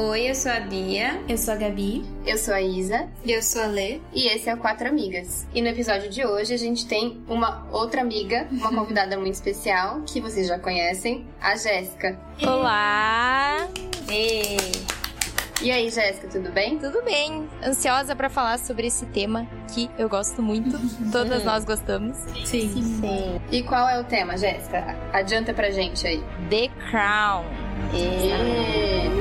Oi, eu sou a Bia. Eu sou a Gabi. Eu sou a Isa. E eu sou a Lê. E esse é o Quatro Amigas. E no episódio de hoje a gente tem uma outra amiga, uma convidada muito especial, que vocês já conhecem, a Jéssica. Olá! Ei. E aí, Jéssica, tudo bem? Tudo bem. Ansiosa para falar sobre esse tema que eu gosto muito. Todas nós gostamos. Sim. Sim. E qual é o tema, Jéssica? Adianta pra gente aí. The Crown. E...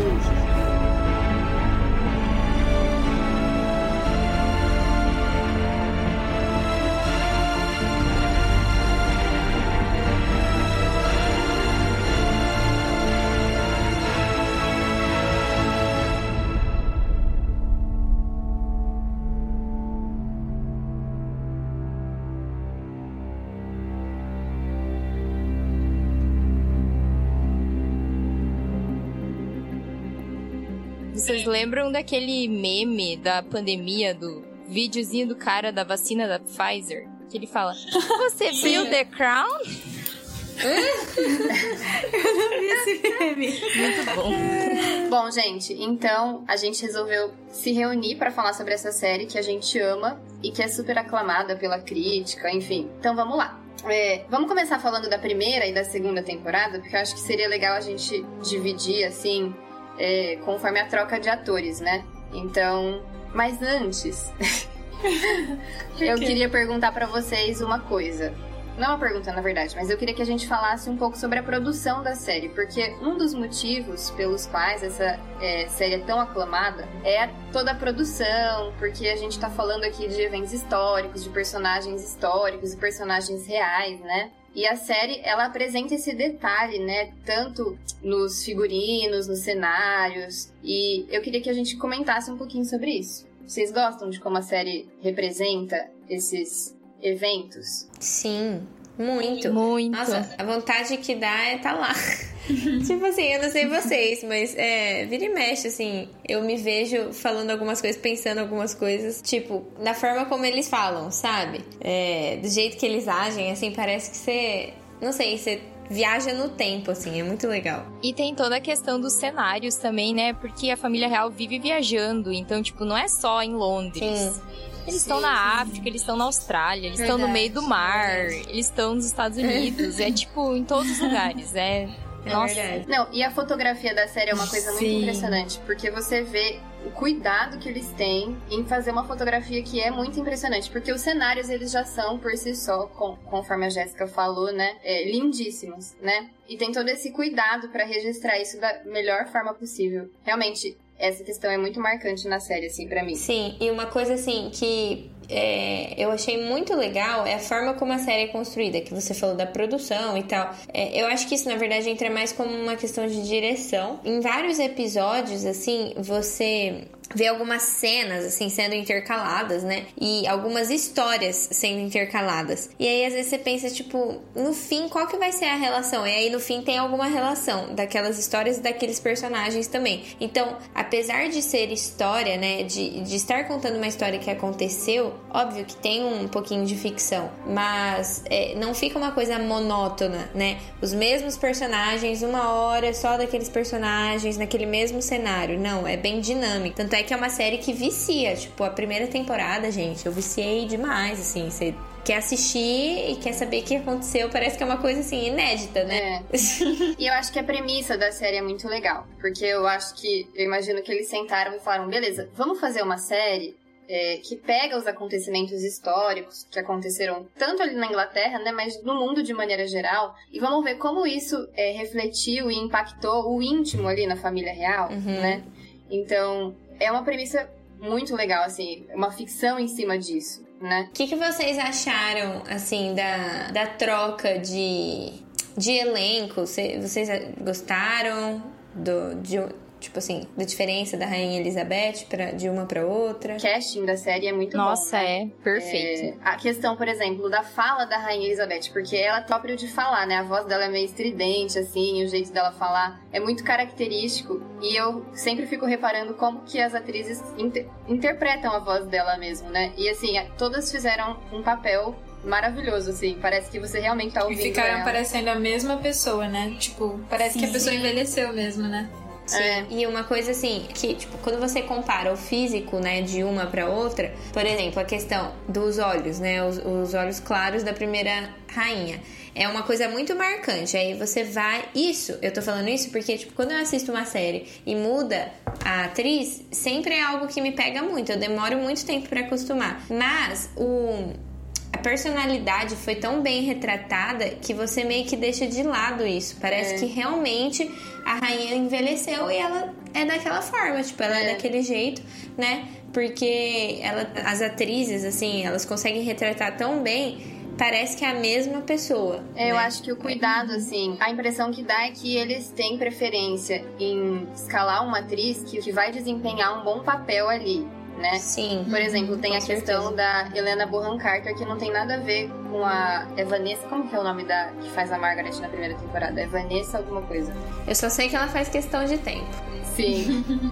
lembram daquele meme da pandemia, do videozinho do cara da vacina da Pfizer? Que ele fala: Você viu The Crown? Eu não vi esse meme. Muito bom. Bom, gente, então a gente resolveu se reunir para falar sobre essa série que a gente ama e que é super aclamada pela crítica, enfim. Então vamos lá. É, vamos começar falando da primeira e da segunda temporada, porque eu acho que seria legal a gente dividir assim, é, conforme a troca de atores, né? Então, mas antes, eu queria perguntar para vocês uma coisa. Não uma pergunta, na verdade, mas eu queria que a gente falasse um pouco sobre a produção da série, porque um dos motivos pelos quais essa é, série é tão aclamada é toda a produção, porque a gente tá falando aqui de eventos históricos, de personagens históricos e personagens reais, né? E a série, ela apresenta esse detalhe, né? Tanto nos figurinos, nos cenários. E eu queria que a gente comentasse um pouquinho sobre isso. Vocês gostam de como a série representa esses eventos? Sim, muito. Muito. Nossa, a vontade que dá é tá lá. tipo assim, eu não sei vocês, mas é, vira e mexe, assim, eu me vejo falando algumas coisas, pensando algumas coisas, tipo, da forma como eles falam, sabe? É, do jeito que eles agem, assim, parece que você. Não sei, você viaja no tempo, assim, é muito legal. E tem toda a questão dos cenários também, né? Porque a família real vive viajando, então, tipo, não é só em Londres. Sim. Eles estão na África, eles estão na Austrália, eles estão no meio do mar, eles estão nos Estados Unidos. é tipo em todos os lugares. É. É Nossa. verdade. Não, e a fotografia da série é uma coisa muito Sim. impressionante, porque você vê o cuidado que eles têm em fazer uma fotografia que é muito impressionante, porque os cenários eles já são por si só, com- conforme a Jéssica falou, né, é, lindíssimos, né? E tem todo esse cuidado pra registrar isso da melhor forma possível. Realmente, essa questão é muito marcante na série, assim, pra mim. Sim, e uma coisa assim que é, eu achei muito legal é a forma como a série é construída, que você falou da produção e tal. É, eu acho que isso, na verdade, entra mais como uma questão de direção. Em vários episódios, assim, você vê algumas cenas, assim, sendo intercaladas, né? E algumas histórias sendo intercaladas. E aí, às vezes, você pensa, tipo, no fim, qual que vai ser a relação? E aí, no fim, tem alguma relação daquelas histórias e daqueles personagens também. Então, apesar de ser história, né? De, de estar contando uma história que aconteceu, óbvio que tem um pouquinho de ficção, mas é, não fica uma coisa monótona, né? Os mesmos personagens, uma hora só daqueles personagens, naquele mesmo cenário. Não, é bem dinâmico. Tanto é que é uma série que vicia. Tipo, a primeira temporada, gente, eu viciei demais, assim. Você quer assistir e quer saber o que aconteceu. Parece que é uma coisa, assim, inédita, né? É. E eu acho que a premissa da série é muito legal. Porque eu acho que. Eu imagino que eles sentaram e falaram: beleza, vamos fazer uma série é, que pega os acontecimentos históricos que aconteceram tanto ali na Inglaterra, né, mas no mundo de maneira geral, e vamos ver como isso é, refletiu e impactou o íntimo ali na família real, né? Então, é uma premissa muito legal, assim, uma ficção em cima disso, né? O que, que vocês acharam, assim, da, da troca de, de elenco? Cê- Vocês gostaram do, de, tipo assim, da diferença da Rainha Elizabeth pra, de uma pra outra? O casting da série é muito bom. Nossa, né? é perfeito. É, a questão, por exemplo, da fala da Rainha Elizabeth, porque ela é própria de falar, né? A voz dela é meio estridente, assim, o jeito dela falar é muito característico. E eu sempre fico reparando como que as atrizes inter- interpretam a voz dela mesmo, né? E assim, todas fizeram um papel maravilhoso, assim. Parece que você realmente tá E ouvindo ficaram ela. parecendo a mesma pessoa, né? Tipo, parece que a Sim. pessoa envelheceu mesmo, né? Sim. É. E uma coisa assim, que, tipo, quando você compara o físico, né, de uma pra outra, por exemplo, a questão dos olhos, né, os, os olhos claros da primeira rainha. É uma coisa muito marcante. Aí você vai. Isso, eu tô falando isso porque, tipo, quando eu assisto uma série e muda a atriz, sempre é algo que me pega muito. Eu demoro muito tempo pra acostumar. Mas o. Personalidade foi tão bem retratada que você meio que deixa de lado isso. Parece É. que realmente a rainha envelheceu e ela é daquela forma, tipo, ela é, É. daquele jeito, né? Porque ela, as atrizes, assim, elas conseguem retratar tão bem, parece que é a mesma pessoa. É, Eu né? acho que o cuidado, assim, a impressão que dá é que eles têm preferência em escalar uma atriz que, que vai desempenhar um bom papel ali, né? Sim. Por exemplo, tem com a questão certeza. da Helena Bonham Carter, que não tem nada a ver com a. É Vanessa. Como que é o nome da que faz a Margaret na primeira temporada? É Vanessa alguma coisa. Eu só sei que ela faz questão de tempo. Sim.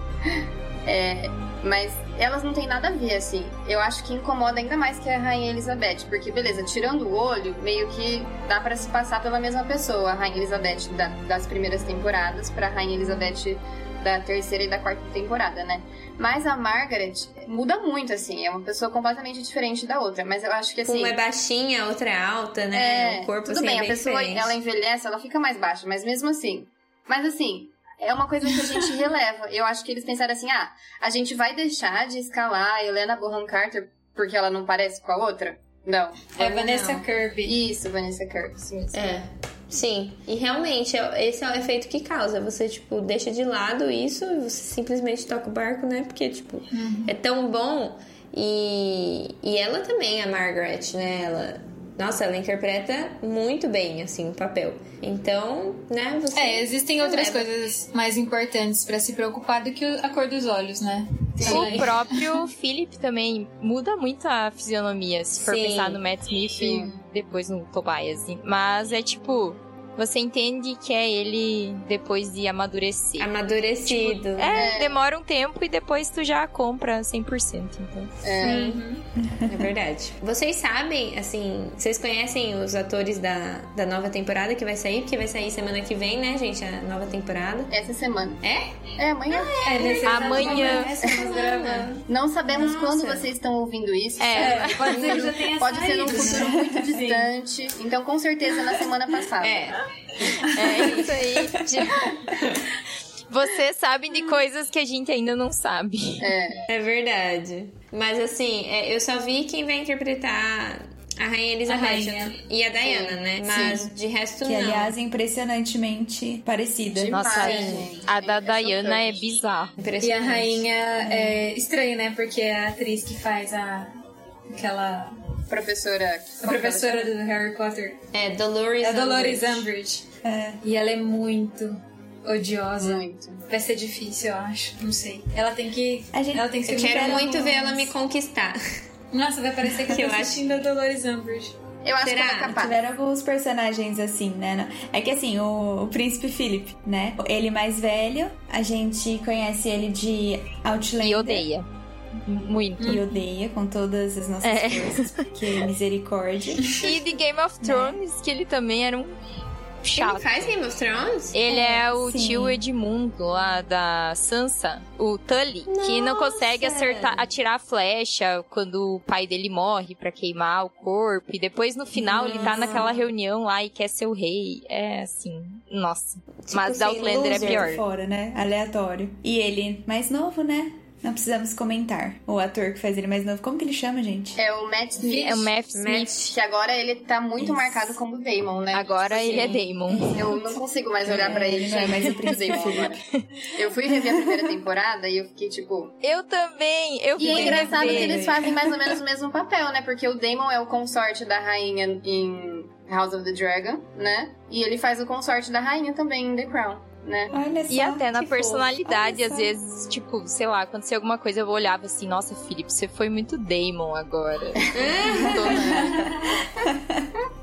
É, mas elas não têm nada a ver, assim. Eu acho que incomoda ainda mais que a Rainha Elizabeth, porque, beleza, tirando o olho, meio que dá pra se passar pela mesma pessoa, a Rainha Elizabeth da- das primeiras temporadas pra Rainha Elizabeth da terceira e da quarta temporada, né? Mas a Margaret muda muito, assim, é uma pessoa completamente diferente da outra, mas eu acho que, assim... Uma é baixinha, a outra é alta, né? É, o corpo tudo assim, bem, é a bem pessoa diferente. ela envelhece, ela fica mais baixa, mas mesmo assim. Mas assim, é uma coisa que a gente releva. Eu acho que eles pensaram assim: ah, a gente vai deixar de escalar a Helena Bonham Carter porque ela não parece com a outra? Não. É Vanessa não? Kirby. Isso, Vanessa Kirby. Sim, sim. É. Sim, e realmente é- esse é o efeito que causa. Você, tipo, deixa de lado isso e você simplesmente toca o barco, né? Porque, tipo, é tão bom. E, e ela também, a Margaret, né? Ela, nossa, ela interpreta muito bem, assim, o papel. Então, né? Você É, existem outras releva. coisas mais importantes pra se preocupar do que a cor dos olhos, né? O próprio Philip também muda muito a fisionomia, se for Sim. pensar no Matt Smith Sim. Depois no Tobias. Mas é tipo, você entende que é ele depois de amadurecer. Amadurecido. É, demora um tempo e depois tu já compra 100%. Então. É. É verdade. Vocês sabem, assim, vocês conhecem os atores da, da nova temporada que vai sair? Porque vai sair semana que vem, né, gente? A nova temporada. Essa semana. É? É, amanhã. É, nesse Amanhã. Gravando. Não sabemos Nossa. quando vocês estão ouvindo isso. É. Pode ser já tenha Pode ser num saído, futuro muito Sim. distante. Então, com certeza, na semana passada. É. É isso aí. Você sabe de coisas que a gente ainda não sabe. É. É verdade. Mas assim, é, eu só vi quem vai interpretar a Rainha Elizabeth A rainha. e a Diana, né? Mas de resto Que, não. aliás, é impressionantemente parecida. Demais, Nossa, gente. a da É Diana é bizarro. E a rainha é estranho, né? Porque é a atriz que faz a. aquela. Professora. a professora do Harry Potter. É Dolores É a Dolores Umbridge. É. E ela é muito odiosa. Muito. Vai ser difícil, eu acho. Não sei. Ela tem que. A gente- Ela tem que ser Eu quero muito ver ela me conquistar. Nossa, vai parecer que eu Que tô eu acho- assistindo a Dolores Umbridge. Eu acho Será? que ela é capaz. Tiveram alguns personagens assim, né? É que assim, o, o príncipe Philip, né? Ele mais velho, a gente conhece ele de Outlander. E odeia. Muito. E odeia com todas as nossas É. forças, porque misericórdia. E de Game of Thrones, que ele também era um Ele chato. faz Game of Thrones? Ele é o Sim. tio Edmundo lá da Sansa, o Tully, que não Nossa! consegue acertar, atirar a flecha quando o pai dele morre pra queimar o corpo. E depois no final ele tá Nossa. naquela reunião lá e quer ser o rei. É assim, nossa. Mas assim, Outlander é pior. Fora, né? Aleatório. E ele, mais novo, né? Não precisamos comentar. O ator que faz ele mais novo. Como que ele chama, gente? É o Matt Smith. É o Matt Smith. Que agora ele tá muito Isso. marcado como Damon, né? Agora ele é Sim. Damon. Eu não consigo mais olhar É, pra ele não é mais o príncipe Damon agora. Eu fui rever a primeira temporada e eu fiquei tipo. Eu também. Eu E é engraçado que rever. eles fazem mais ou menos o mesmo papel, né? Porque o Damon é o consorte da rainha em House of the Dragon, né? E ele faz o consorte da rainha também em The Crown, né? Olha só. E até na personalidade, às vezes, tipo, sei lá, acontecia alguma coisa, eu olhava assim, nossa, Felipe, você foi muito Damon agora.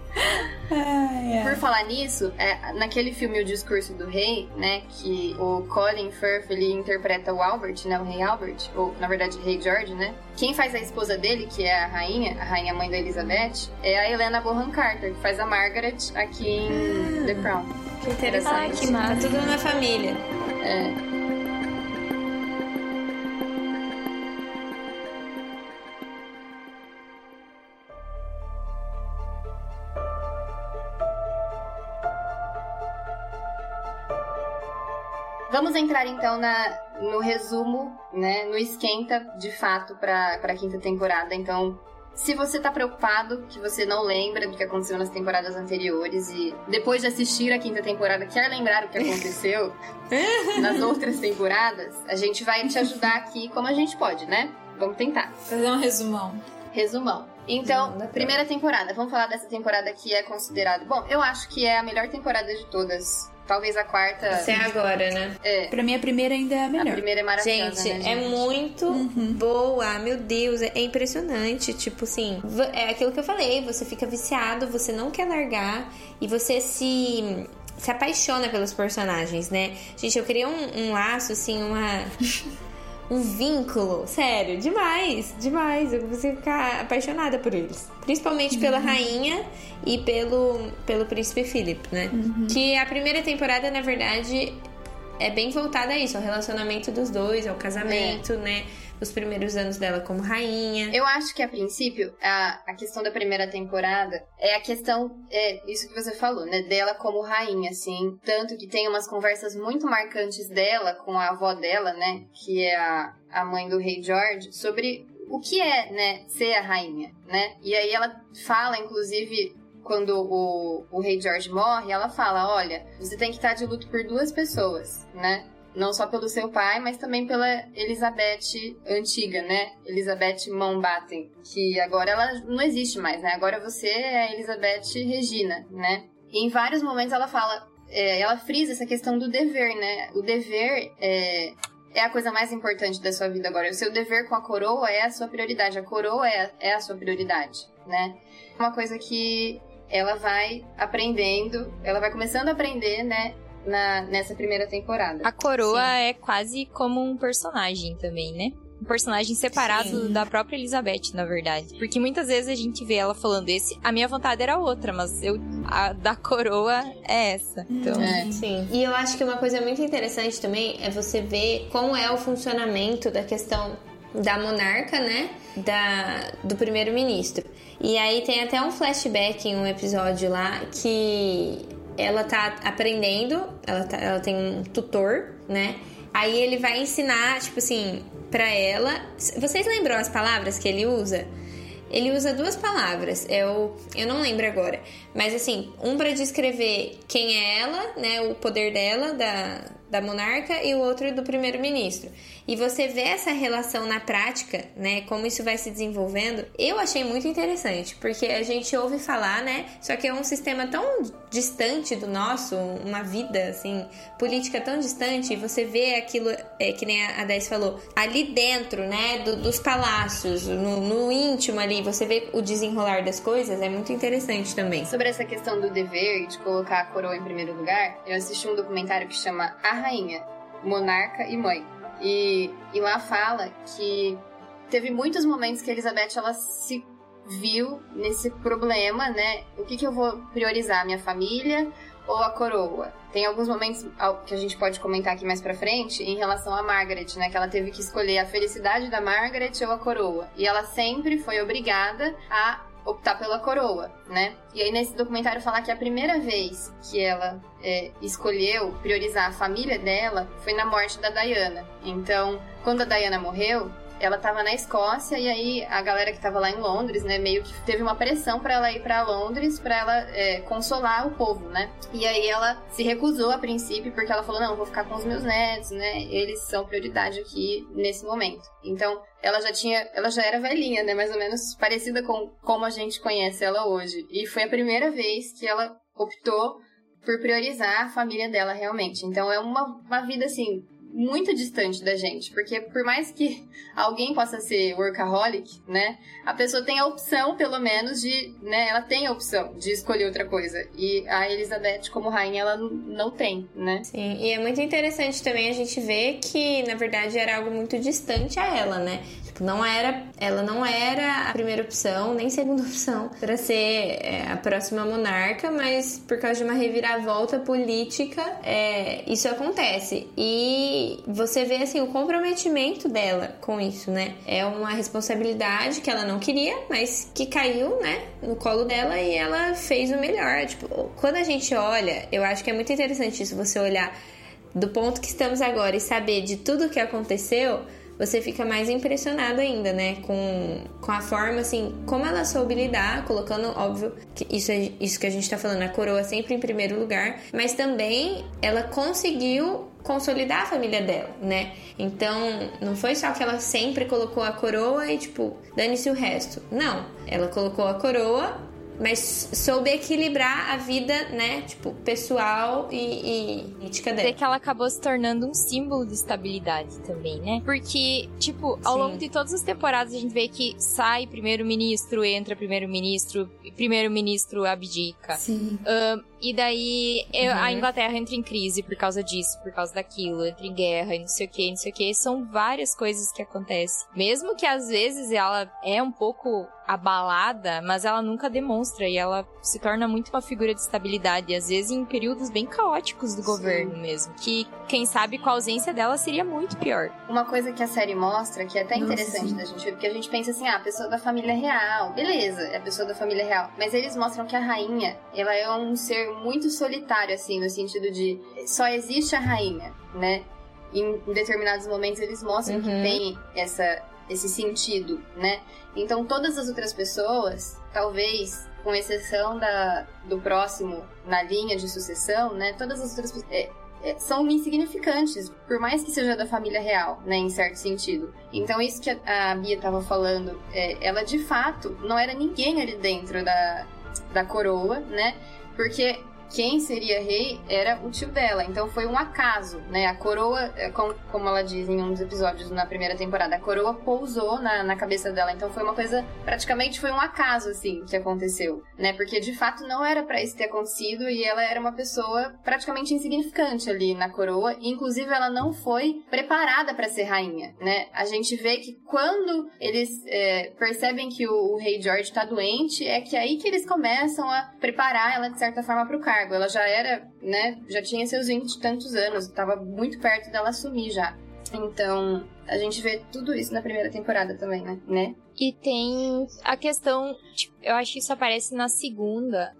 Ai, ai. Por falar nisso, é, naquele filme O Discurso do Rei, né, que o Colin Firth, ele interpreta o Albert, né, o rei Albert, ou na verdade rei George, né? Quem faz a esposa dele, que é a rainha, a rainha mãe da Elizabeth, é a Helena Bonham Carter, que faz a Margaret aqui em The Crown. Que interessante. Ai, que massa. Tá tudo na família. É. Vamos entrar então na, no resumo, né, no esquenta de fato para a quinta temporada. Então, se você tá preocupado, que você não lembra do que aconteceu nas temporadas anteriores e depois de assistir a quinta temporada quer lembrar o que aconteceu nas outras temporadas, a gente vai te ajudar aqui como a gente pode, né? Vamos tentar. Fazer um resumão. Resumão. Então, primeira temporada. Vamos falar dessa temporada que é considerada. Bom, eu acho que é a melhor temporada de todas. Talvez a quarta. Até agora, né? É. Pra mim, a primeira ainda é a melhor. A primeira é maravilhosa. Gente, né, é muito boa, meu Deus, é impressionante. Tipo assim, é aquilo que eu falei, você fica viciado, você não quer largar e você se. Se apaixona pelos personagens, né? Gente, eu queria um, um laço, assim, uma. Um vínculo, sério, demais, demais. Eu comecei a ficar apaixonada por eles. Principalmente pela rainha e pelo, pelo príncipe Philip, né? Que a primeira temporada, na verdade, é bem voltada a isso, ao relacionamento dos dois, ao casamento, né? Os primeiros anos dela como rainha. Eu acho que a princípio, a, a questão da primeira temporada é a questão, é isso que você falou, né? Dela como rainha, assim. Tanto que tem umas conversas muito marcantes dela com a avó dela, né? Que é a, a mãe do rei George, sobre o que é, né? Ser a rainha, né? E aí ela fala, inclusive, quando o, o rei George morre, ela fala: olha, você tem que estar de luto por duas pessoas, né? Não só pelo seu pai, mas também pela Elizabeth antiga, né? Elizabeth Mountbatten, que agora ela não existe mais, né? Agora você é a Elizabeth Regina, né? E em vários momentos ela fala, é, ela frisa essa questão do dever, né? O dever é, é a coisa mais importante da sua vida agora. O seu dever com a coroa é a sua prioridade. A coroa é, é a sua prioridade, né? Uma coisa que ela vai aprendendo, ela vai começando a aprender, né? Na, nessa primeira temporada. A coroa é quase como um personagem também, né? Um personagem separado da própria Elizabeth, na verdade. Porque muitas vezes a gente vê ela falando esse, a minha vontade era outra, mas eu a da coroa é essa. Então, É. Sim. E eu acho que uma coisa muito interessante também é você ver como é o funcionamento da questão da monarca, né? Da, do primeiro-ministro. E aí tem até um flashback em um episódio lá que ela tá aprendendo, ela, tá- ela tem um tutor, né? Aí ele vai ensinar, tipo assim, pra ela. Vocês lembram as palavras que ele usa? Ele usa duas palavras, eu, eu não lembro agora, mas assim, um para descrever quem é ela, né, o poder dela, da, da monarca, e o outro do primeiro-ministro. E você vê essa relação na prática, né, como isso vai se desenvolvendo, eu achei muito interessante, porque a gente ouve falar, né, só que é um sistema tão distante do nosso, uma vida, assim, política tão distante, você vê aquilo, é, que nem a 10 falou, ali dentro, né, do- dos palácios, no, no íntimo ali, você vê o desenrolar das coisas, é muito interessante também. Sobre essa questão do dever de colocar a coroa em primeiro lugar, eu assisti um documentário que chama Rainha, Monarca e Mãe. E, e lá fala que teve muitos momentos que a Elizabeth ela se viu nesse problema, né? O que, que eu vou priorizar, minha família ou a coroa? Tem alguns momentos que a gente pode comentar aqui mais pra frente em relação a Margaret, né? Que ela teve que escolher a felicidade da Margaret ou a coroa. E ela sempre foi obrigada a optar pela coroa, né? E aí nesse documentário fala que a primeira vez que ela é, escolheu priorizar a família dela foi na morte da Diana. Então, quando a Diana morreu, ela tava na Escócia e aí a galera que tava lá em Londres, né, meio que teve uma pressão pra ela ir pra Londres pra ela é, consolar o povo, né? E aí ela se recusou a princípio porque ela falou não, vou ficar com os meus netos, né? Eles são prioridade aqui nesse momento. Então ela já tinha, ela já era velhinha, né? Mais ou menos parecida com como a gente conhece ela hoje. E foi a primeira vez que ela optou por priorizar a família dela realmente. Então é uma, uma vida assim muito distante da gente, porque por mais que alguém possa ser workaholic, né, a pessoa tem a opção, pelo menos, de, né, ela tem a opção de escolher outra coisa. E a Elizabeth, como rainha, ela não tem, né? Sim, e é muito interessante também a gente ver que, na verdade, era algo muito distante a ela, né? Tipo, não era, ela não era a primeira opção, nem segunda opção para ser é, a próxima monarca, mas por causa de uma reviravolta política, é, isso acontece. E você vê, assim, o comprometimento dela com isso, né? É uma responsabilidade que ela não queria, mas que caiu, né, no colo dela e ela fez o melhor. Tipo, quando a gente olha, eu acho que é muito interessante isso, você olhar do ponto que estamos agora e saber de tudo que aconteceu, você fica mais impressionado ainda, né? Com, com a forma, assim, como ela soube lidar, colocando, óbvio, que isso, é, isso que a gente tá falando, a coroa sempre em primeiro lugar, mas também ela conseguiu consolidar a família dela, né? Então, não foi só que ela sempre colocou a coroa e, tipo, dane-se o resto. Não. Ela colocou a coroa mas soube equilibrar a vida, né, tipo, pessoal e, e política dela. É que ela acabou se tornando um símbolo de estabilidade também, né? Porque, tipo, ao Sim. longo de todas as temporadas a gente vê que sai primeiro-ministro, entra primeiro-ministro, primeiro-ministro abdica. Sim. Um, e daí uhum. a Inglaterra entra em crise por causa disso, por causa daquilo, entra em guerra e não sei o que, não sei o que. São várias coisas que acontecem. Mesmo que às vezes ela é um pouco abalada, mas ela nunca demonstra e ela se torna muito uma figura de estabilidade, às vezes em períodos bem caóticos do Sim. governo mesmo, que quem sabe com a ausência dela seria muito pior. Uma coisa que a série mostra, que é até interessante Nossa. da gente ver, porque a gente pensa assim, ah, a pessoa da família real, beleza, é a pessoa da família real, mas eles mostram que a rainha, ela é um ser muito solitário, assim, no sentido de só existe a rainha, né? Em, determinados momentos eles mostram uhum. que tem essa, esse sentido, né? Então todas as outras pessoas, talvez, com exceção da, do próximo na linha de sucessão, né? Todas as outras pessoas. É, é, são insignificantes, por mais que seja da família real, né, em certo sentido. Então isso que a, a Bia estava falando, é, ela de fato não era ninguém ali dentro da, da coroa, né? Porque quem seria rei era o tio dela. Então foi um acaso, né? A coroa, é, como ela diz em um dos episódios na primeira temporada, a coroa pousou na, na cabeça dela. Então foi uma coisa, praticamente foi um acaso, assim, que aconteceu, né? Porque de fato não era para isso ter acontecido e ela era uma pessoa praticamente insignificante ali na coroa. Inclusive ela não foi preparada para ser rainha, né? A gente vê que quando eles é, percebem que o, o rei George tá doente, é que é aí que eles começam a preparar ela de certa forma para o cargo cargo. Ela já era, né, já tinha seus 20 e tantos anos, estava muito perto dela assumir já. Então, a gente vê tudo isso na primeira temporada também, né? né? E tem a questão, tipo, eu acho que isso aparece na segunda,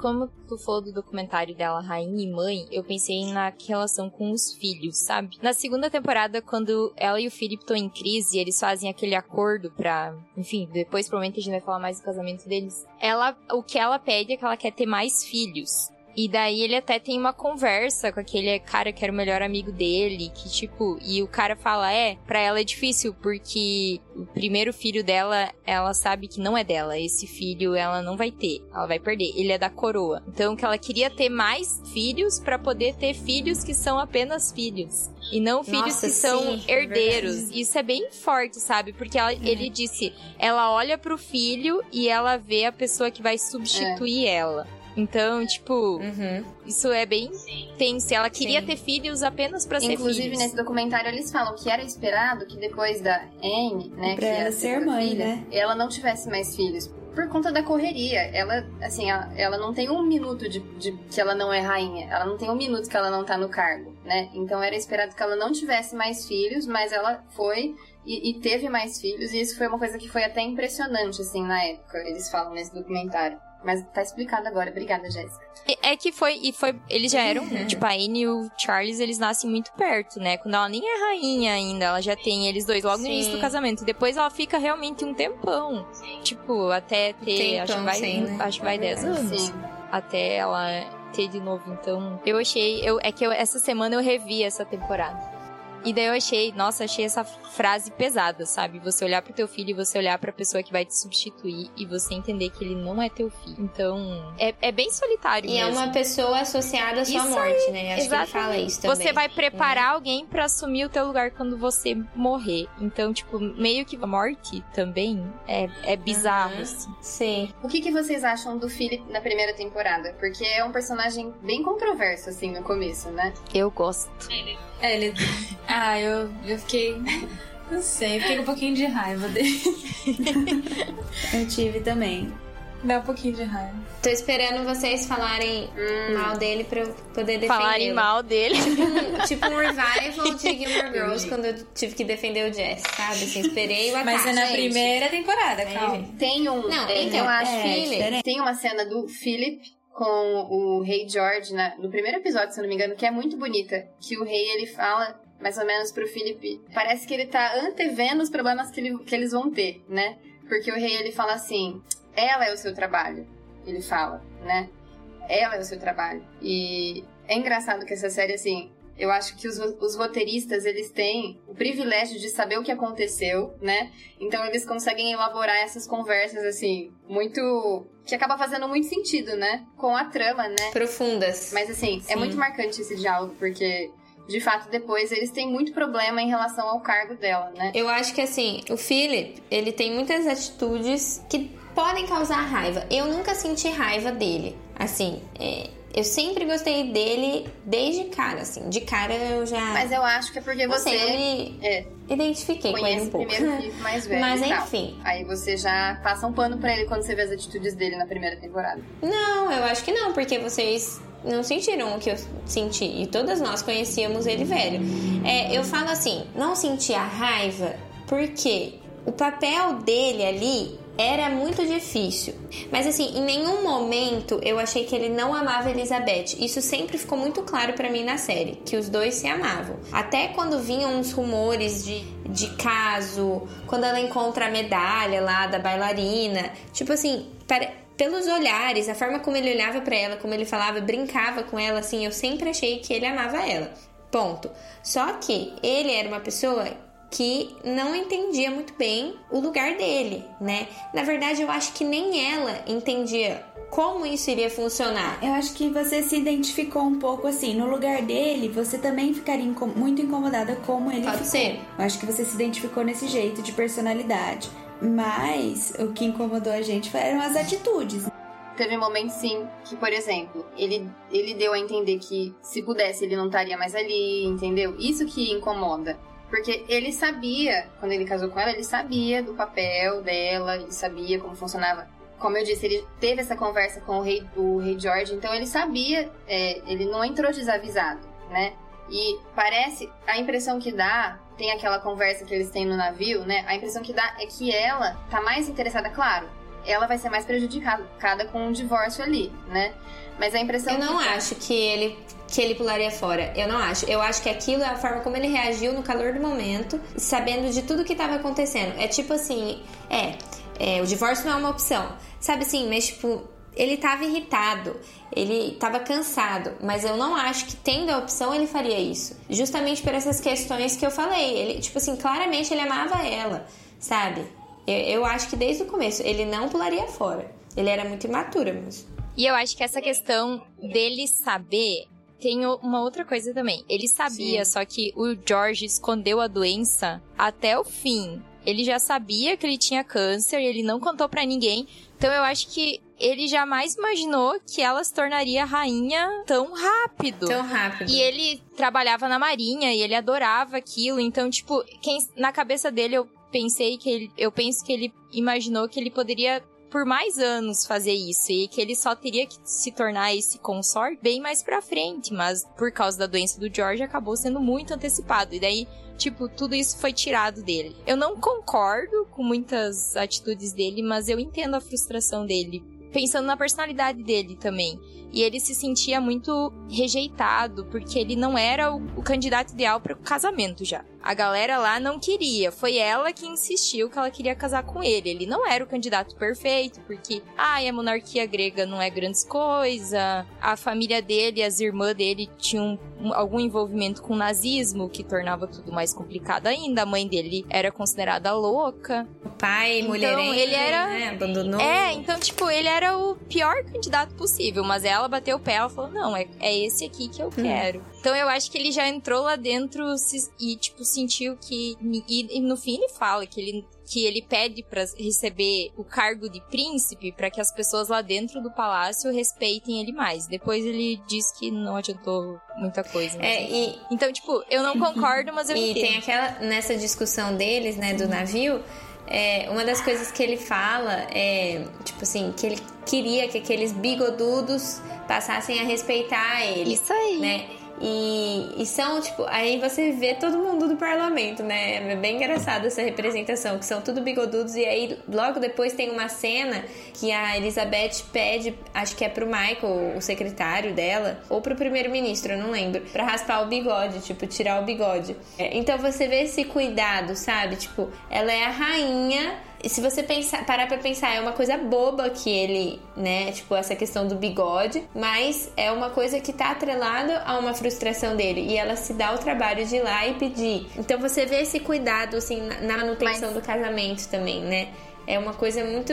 como tu falou do documentário dela, Rainha e Mãe, eu pensei na relação com os filhos, sabe? Na segunda temporada, quando ela e o Philip estão em crise, eles fazem aquele acordo pra. Enfim, depois provavelmente a gente vai falar mais do casamento deles. Ela, o que ela pede é que ela quer ter mais filhos. E daí ele até tem uma conversa com aquele cara que era o melhor amigo dele, que tipo, e o cara fala: "É, para ela é difícil porque o primeiro filho dela, ela sabe que não é dela. Esse filho ela não vai ter, ela vai perder. Ele é da coroa. Então que ela queria ter mais filhos para poder ter filhos que são apenas filhos e não filhos Nossa, que são é herdeiros. Verdade. Isso é bem forte, sabe? Porque ela, é. ele disse, ela olha pro filho e ela vê a pessoa que vai substituir é. ela. Então, tipo, uhum. isso é bem tenso. Ela queria Sim. ter filhos apenas para ser Inclusive, filhos. nesse documentário, eles falam que era esperado que depois da Anne, né, pra que ela ser mãe, filha, né? ela não tivesse mais filhos. Por conta da correria. Ela, assim, ela, ela não tem um minuto de, de, que ela não é rainha. Ela não tem um minuto que ela não tá no cargo, né? Então era esperado que ela não tivesse mais filhos, mas ela foi e, e, teve mais filhos, e isso foi uma coisa que foi até impressionante, assim, na época, eles falam nesse documentário. Mas tá explicado agora. Obrigada, Jéssica. É que foi, e foi, eles já eram, tipo, a Anne e o Charles, eles nascem muito perto, né? Quando ela nem é rainha ainda, ela já tem eles dois logo Sim. no início do casamento. Depois ela fica realmente um tempão. Tipo, até ter, tempão, acho que vai, sim, né? acho que vai 10 anos. Sim. Até ela ter de novo. Então, eu achei, eu, é que eu, essa semana eu revi essa temporada. E daí eu achei, nossa, achei essa frase pesada, sabe? Você olhar pro teu filho e você olhar pra pessoa que vai te substituir e você entender que ele não é teu filho. Então, é, é bem solitário e mesmo. E é uma pessoa associada à sua isso morte, aí, né? Acho exatamente. que ele fala isso também. Você vai preparar é. alguém para assumir o teu lugar quando você morrer. Então, tipo, meio que a morte também é, é bizarro, uhum. assim. Sim. O que, que vocês acham do Philip na primeira temporada? Porque é um personagem bem controverso, assim, no começo, né? Eu gosto. É, ele. Ah, eu, eu fiquei. Não sei, fiquei com um pouquinho de raiva dele. eu tive também. Dá um pouquinho de raiva. Tô esperando vocês falarem hum. mal dele pra eu poder defender. Falarem mal dele. Tipo um, tipo um revival de Gilmore Girls quando eu tive que defender o Jess, sabe? Assim, esperei o ataque. Mas é na gente. primeira temporada, calma. Tem um. Não, então, eu acho é, que tem uma cena do Philip com o rei George né, no primeiro episódio, se não me engano, que é muito bonita. Que o rei ele fala mais ou menos pro Felipe. Parece que ele tá antevendo os problemas que, ele, que eles vão ter, né? Porque o rei ele fala assim: ela é o seu trabalho. Ele fala, né? Ela é o seu trabalho. E é engraçado que essa série, assim, eu acho que os, os, roteiristas, eles têm o privilégio de saber o que aconteceu, né? Então eles conseguem elaborar essas conversas, assim, muito... Que acaba fazendo muito sentido, né? Com a trama, né? Profundas. Mas, assim, é Sim. é muito marcante esse diálogo, porque... De fato, depois eles têm muito problema em relação ao cargo dela, né? Eu acho que assim, o Philip, ele tem muitas atitudes que podem causar raiva. Eu nunca senti raiva dele. Assim, é, eu sempre gostei dele desde cara, assim. De cara eu já. Mas eu acho que é porque você. Assim, eu me é, identifiquei com ele um pouco. primeiro filho mais velho. Mas enfim. Aí você já passa um pano pra ele quando você vê as atitudes dele na primeira temporada. Não, eu acho que não, porque vocês não sentiram o que eu senti. E todas nós conhecíamos ele velho. É, eu falo assim, não senti a raiva porque o papel dele ali era muito difícil. Mas assim, em nenhum momento eu achei que ele não amava Elizabeth. Isso sempre ficou muito claro para mim na série, que os dois se amavam. Até quando vinham uns rumores de, de caso, quando ela encontra a medalha lá da bailarina, tipo assim, para, pelos olhares, a forma como ele olhava para ela, como ele falava, brincava com ela, assim, eu sempre achei que ele amava ela. Ponto. Só que ele era uma pessoa que não entendia muito bem o lugar dele, né? Na verdade, eu acho que nem ela entendia como isso iria funcionar. Eu acho que você se identificou um pouco assim, no lugar dele, você também ficaria incom muito incomodada como ele Pode ficou. ser. Eu acho que você se identificou nesse jeito de personalidade. Mas o que incomodou a gente foram as atitudes. Teve momentos sim que, por exemplo, ele, ele deu a entender que se pudesse ele não estaria mais ali, entendeu? Isso que incomoda. Porque ele sabia, quando ele casou com ela, ele sabia do papel dela, ele sabia como funcionava. Como eu disse, ele teve essa conversa com o rei, o rei George, então ele sabia, é, ele não entrou desavisado, né? E parece, a impressão que dá, tem aquela conversa que eles têm no navio, né? A impressão que dá é que ela tá mais interessada, claro, ela vai ser mais prejudicada com um divórcio ali, né? Mas a impressão Eu não que acho que ele que ele pularia fora. Eu não acho. Eu acho que aquilo é a forma como ele reagiu no calor do momento, sabendo de tudo que estava acontecendo. É tipo assim, é, é, o divórcio não é uma opção. Sabe assim, mas tipo, ele tava irritado, ele tava cansado, mas eu não acho que tendo a opção ele faria isso. Justamente por essas questões que eu falei. Ele, tipo assim, claramente ele amava ela, sabe? Eu, eu acho que desde o começo ele não pularia fora. Ele era muito imaturo mesmo. E eu acho que essa questão dele saber tem uma outra coisa também. Ele sabia, Sim. só que o George escondeu a doença até o fim. Ele já sabia que ele tinha câncer, ele não contou para ninguém. Então eu acho que ele jamais imaginou que ela se tornaria rainha tão rápido. Tão rápido. E ele trabalhava na marinha e ele adorava aquilo. Então, tipo, quem na cabeça dele eu pensei que ele, eu penso que ele imaginou que ele poderia por mais anos fazer isso e que ele só teria que se tornar esse consorte bem mais pra frente, mas por causa da doença do George acabou sendo muito antecipado. E daí, tipo, tudo isso foi tirado dele. Eu não concordo com muitas atitudes dele, mas eu entendo a frustração dele. Pensando na personalidade dele também. E ele se sentia muito rejeitado, porque ele não era o, o candidato ideal para o casamento já. A galera lá não queria. Foi ela que insistiu que ela queria casar com ele. Ele não era o candidato perfeito, porque, ai, a monarquia grega não é grandes coisa. A família dele, as irmãs dele tinham algum envolvimento com o nazismo, que tornava tudo mais complicado ainda. A mãe dele era considerada louca. O pai, então, mulher, ele era, né? abandonou. É, então tipo, ele era o pior candidato possível, mas ela bateu o pé, ela falou: "Não, é, é esse aqui que eu hum. quero". Então eu acho que ele já entrou lá dentro e tipo sentiu que. E, e no fim ele fala que ele que ele pede para receber o cargo de príncipe para que as pessoas lá dentro do palácio respeitem ele mais. Depois ele diz que não adiantou muita coisa. É, e... Então, tipo, eu não concordo, mas eu e entendo. E tem aquela, nessa discussão deles, né, do navio, é, uma das coisas que ele fala é, tipo assim, que ele queria que aqueles bigodudos passassem a respeitar ele. Isso aí. Né? E, e são, tipo, aí você vê todo mundo do parlamento, né? É bem engraçado essa representação, que são tudo bigodudos. E aí, logo depois, tem uma cena que a Elizabeth pede, acho que é pro Michael, o secretário dela, ou pro primeiro-ministro, eu não lembro, pra raspar o bigode, tipo, tirar o bigode. É, então você vê esse cuidado, sabe? Tipo, ela é a rainha se você pensar, parar pra pensar, é uma coisa boba que ele, né, tipo, essa questão do bigode, mas é uma coisa que tá atrelada a uma frustração dele. E ela se dá o trabalho de ir lá e pedir. Então você vê esse cuidado, assim, na manutenção mas... do casamento também, né? É uma coisa muito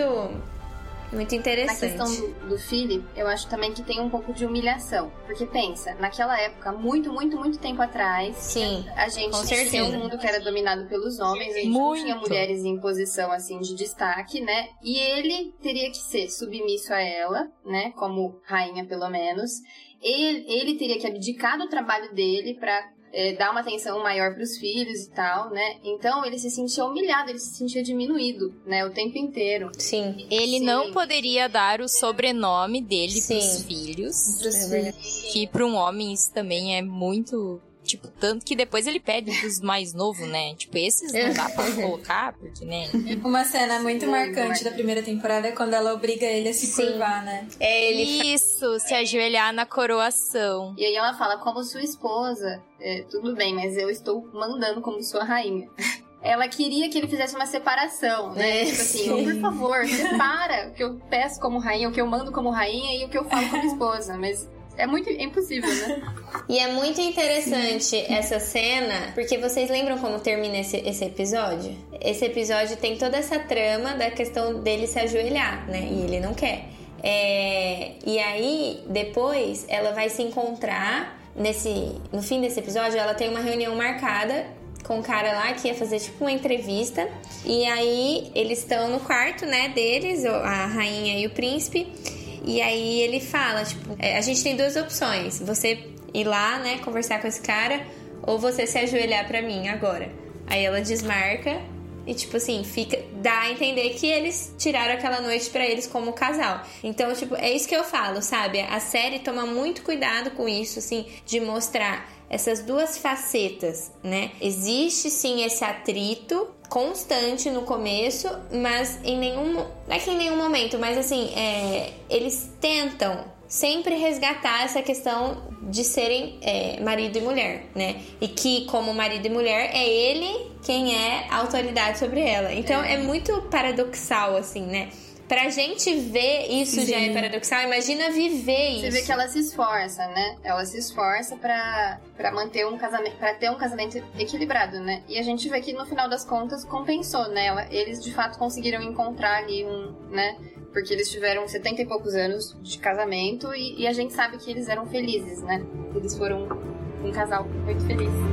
muito interessante. Na questão do, do Philip, eu acho também que tem um pouco de humilhação. Porque pensa, naquela época, muito, muito, muito tempo atrás, Sim, a gente tinha um mundo que era dominado pelos homens, a gente muito. não tinha mulheres em posição assim de destaque, né? E ele teria que ser submisso a ela, né? Como rainha, pelo menos. Ele, ele teria que abdicar do trabalho dele para é, dar uma atenção maior para os filhos e tal, né? Então ele se sentia humilhado, ele se sentia diminuído, né? O tempo inteiro. Sim. Ele Sim. não poderia dar o sobrenome dele para os filhos. Pros é filhos. Que para um homem isso também é muito Tipo, tanto que depois ele pede dos mais novos, né? Tipo, esses não dá pra colocar, porque, né? Uma cena muito marcante da primeira temporada é quando ela obriga ele a se Sim. curvar, né? É, ele... Isso, se ajoelhar na coroação. E aí ela fala, como sua esposa, é, tudo bem, mas eu estou mandando como sua rainha ela queria que ele fizesse uma separação, né? É, tipo assim, oh, por favor, separa o que eu peço como rainha, o que eu mando como rainha e o que eu falo como esposa. Mas é muito é impossível, né? e é muito interessante Sim. essa cena, porque vocês lembram como termina esse, esse episódio? Esse episódio tem toda essa trama da questão dele se ajoelhar, né? E ele não quer. É, e aí, depois, ela vai se encontrar nesse. No fim desse episódio, ela tem uma reunião marcada com um cara lá que ia fazer tipo uma entrevista. E aí eles estão no quarto, né, deles, a rainha e o príncipe. E aí ele fala, tipo, é, a gente tem duas opções. Você ir lá, né, conversar com esse cara, ou você se ajoelhar para mim agora. Aí ela desmarca e tipo assim, fica dá a entender que eles tiraram aquela noite para eles como casal. Então, tipo, é isso que eu falo, sabe? A série toma muito cuidado com isso, assim, de mostrar essas duas facetas, né? Existe sim esse atrito constante no começo, mas em nenhum. Não é que em nenhum momento, mas assim, é, eles tentam sempre resgatar essa questão de serem é, marido e mulher, né? E que, como marido e mulher, é ele quem é a autoridade sobre ela. Então é, é muito paradoxal, assim, né? Pra gente ver isso Sim. já é paradoxal, imagina viver isso. Você vê que ela se esforça, né? Ela se esforça pra, pra manter um casamento, para ter um casamento equilibrado, né? E a gente vê que no final das contas compensou, né? Eles de fato conseguiram encontrar ali um, né? Porque eles tiveram 70 e poucos anos de casamento e, e a gente sabe que eles eram felizes, né? Eles foram um casal muito feliz.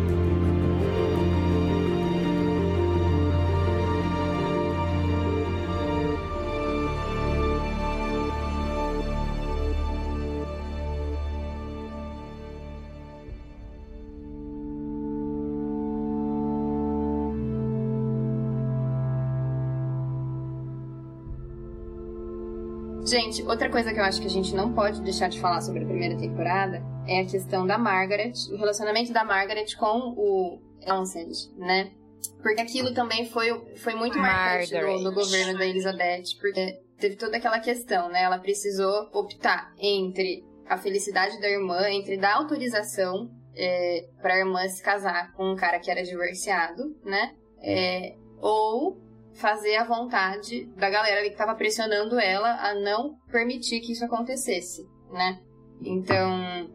Gente, outra coisa que eu acho que a gente não pode deixar de falar sobre a primeira temporada é a questão da Margaret, o relacionamento da Margaret com o Townsend, né? Porque aquilo também foi, foi muito marcante no, no governo da Elizabeth, porque teve toda aquela questão, né? Ela precisou optar entre a felicidade da irmã, entre dar autorização é, para a irmã se casar com um cara que era divorciado, né? É, ou fazer a vontade da galera que estava pressionando ela a não permitir que isso acontecesse, né? Então,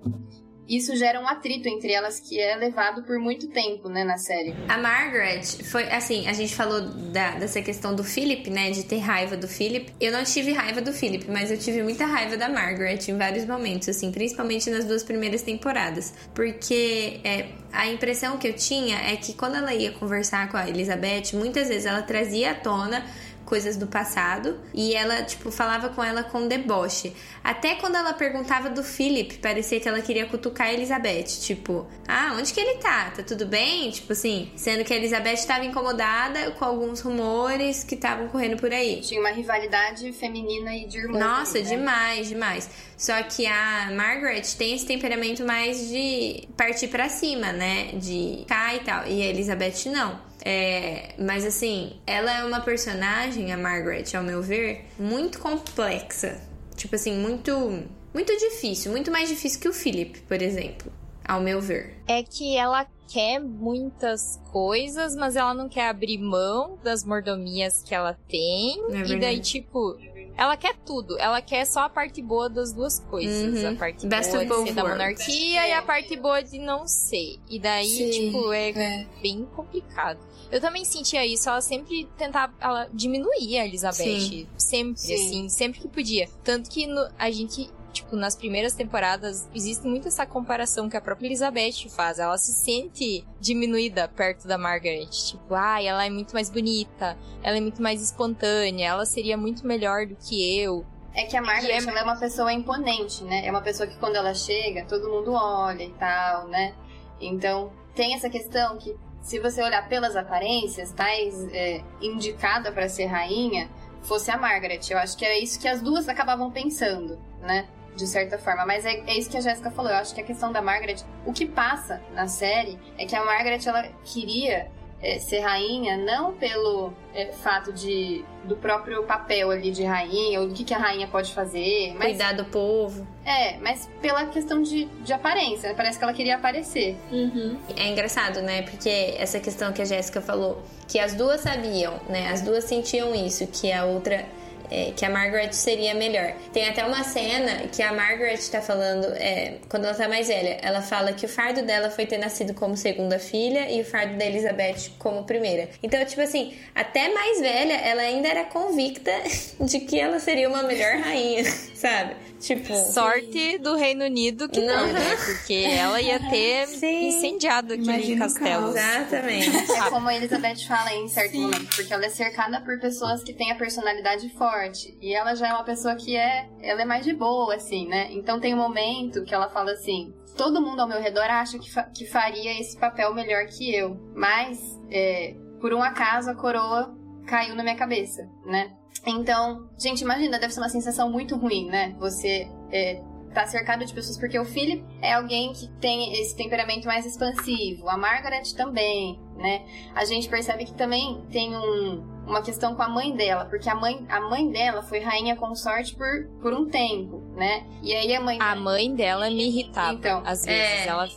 isso gera um atrito entre elas que é levado por muito tempo, né, na série. A Margaret foi assim, a gente falou da, dessa questão do Philip, né, de ter raiva do Philip. Eu não tive raiva do Philip, mas eu tive muita raiva da Margaret em vários momentos, assim, principalmente nas duas primeiras temporadas, porque é, a impressão que eu tinha é que quando ela ia conversar com a Elizabeth, muitas vezes ela trazia à tona coisas do passado e ela, tipo, falava com ela com deboche. Até quando ela perguntava do Philip, parecia que ela queria cutucar a Elizabeth, tipo, ah, onde que ele tá? Tá tudo bem? Tipo assim, sendo que a Elizabeth estava incomodada com alguns rumores que estavam correndo por aí. Tinha uma rivalidade feminina e de irmã. Nossa, né? demais, demais. Só que a Margaret tem esse temperamento mais de partir para cima, né? De cá e tal. E a Elizabeth não. É, mas assim, ela é uma personagem, a Margaret, ao meu ver, muito complexa. Tipo assim, muito, muito difícil, muito mais difícil que o Philip, por exemplo, ao meu ver. É que ela quer muitas coisas, mas ela não quer abrir mão das mordomias que ela tem. É e daí, tipo, ela quer tudo. Ela quer só a parte boa das duas coisas. Uhum. A parte Best boa de ser da monarquia e a parte boa de não ser. E daí, Sim, tipo, é, é. bem complicado. Eu também sentia isso. Ela sempre tentava ela diminuir a Elizabeth. Sim. Sempre, Sim. assim, sempre que podia. Tanto que no- a gente tipo, nas primeiras temporadas, existe muito essa comparação que a própria Elizabeth faz. Ela se sente diminuída perto da Margaret. Tipo, ah, ela é muito mais bonita, ela é muito mais espontânea, ela seria muito melhor do que eu. É que a Margaret, é- ela é uma pessoa imponente, né? É uma pessoa que quando ela chega, todo mundo olha e tal, né? Então, tem essa questão que, se você olhar pelas aparências, tais é, indicada para ser rainha, fosse a Margaret. Eu acho que era isso que as duas acabavam pensando, né? De certa forma. Mas é, é isso que a Jéssica falou. Eu acho que a questão da Margaret, o que passa na série é que a Margaret, ela queria é, ser rainha não pelo é, fato de do próprio papel ali de rainha ou do que, que a rainha pode fazer, mas Cuidar do povo. é, mas pela questão de, de aparência, parece que ela queria aparecer. Uhum. É engraçado, né? Porque essa questão que a Jéssica falou, que as duas sabiam, né? As duas sentiam isso, que a outra. É, que a Margaret seria melhor. Tem até uma cena que a Margaret tá falando, é, quando ela tá mais velha, ela fala que o fardo dela foi ter nascido como segunda filha e o fardo da Elizabeth como primeira. Então, tipo assim, até mais velha, ela ainda era convicta de que ela seria uma melhor rainha, sabe? Tipo. Sorte do Reino Unido que não, Não. né? Porque ela ia ter Sim. incendiado aquele castelo. Exatamente. É como a Elizabeth fala em certo momento, porque ela é cercada por pessoas que têm a personalidade forte. E ela já é uma pessoa que é. Ela é mais de boa, assim, né? Então tem um momento que ela fala assim. Todo mundo ao meu redor acha que, fa- que faria esse papel melhor que eu. Mas, é, por um acaso, a coroa caiu na minha cabeça, né? Então, gente, imagina, deve ser uma sensação muito ruim, né? Você é, tá cercado de pessoas, porque o Philip é alguém que tem esse temperamento mais expansivo, a Margaret também, né? A gente percebe que também tem um, uma questão com a mãe dela, porque a mãe, a mãe dela foi rainha consorte por, por um tempo, né? E aí a mãe A mãe dela me irritava. Então, às vezes é. ela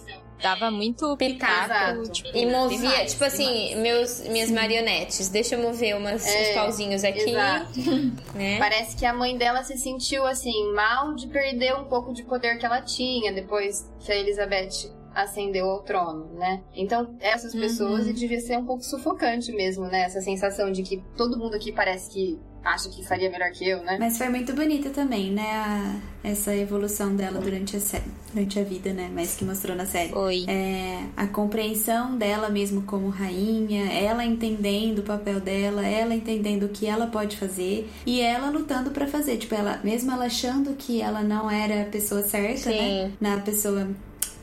dava muito pitaco, tipo, E movia, demais, tipo assim, meus, minhas marionetes. Deixa eu mover umas, É, uns pauzinhos aqui, né? Parece que a mãe dela se sentiu assim, mal de perder um pouco de poder que ela tinha depois que a Elizabeth ascendeu ao trono, né? Então, essas pessoas e devia ser um pouco sufocante mesmo, né? Essa sensação de que todo mundo aqui parece que acha que faria melhor que eu, né? Mas foi muito bonita também, né? a- essa evolução dela durante a, sé- durante a vida, né? Mas que mostrou na série. Oi. É, a compreensão dela mesmo como rainha, ela entendendo o papel dela, ela entendendo o que ela pode fazer e ela lutando pra fazer. Tipo, ela, mesmo ela achando que ela não era a pessoa certa, né? Sim. Na pessoa,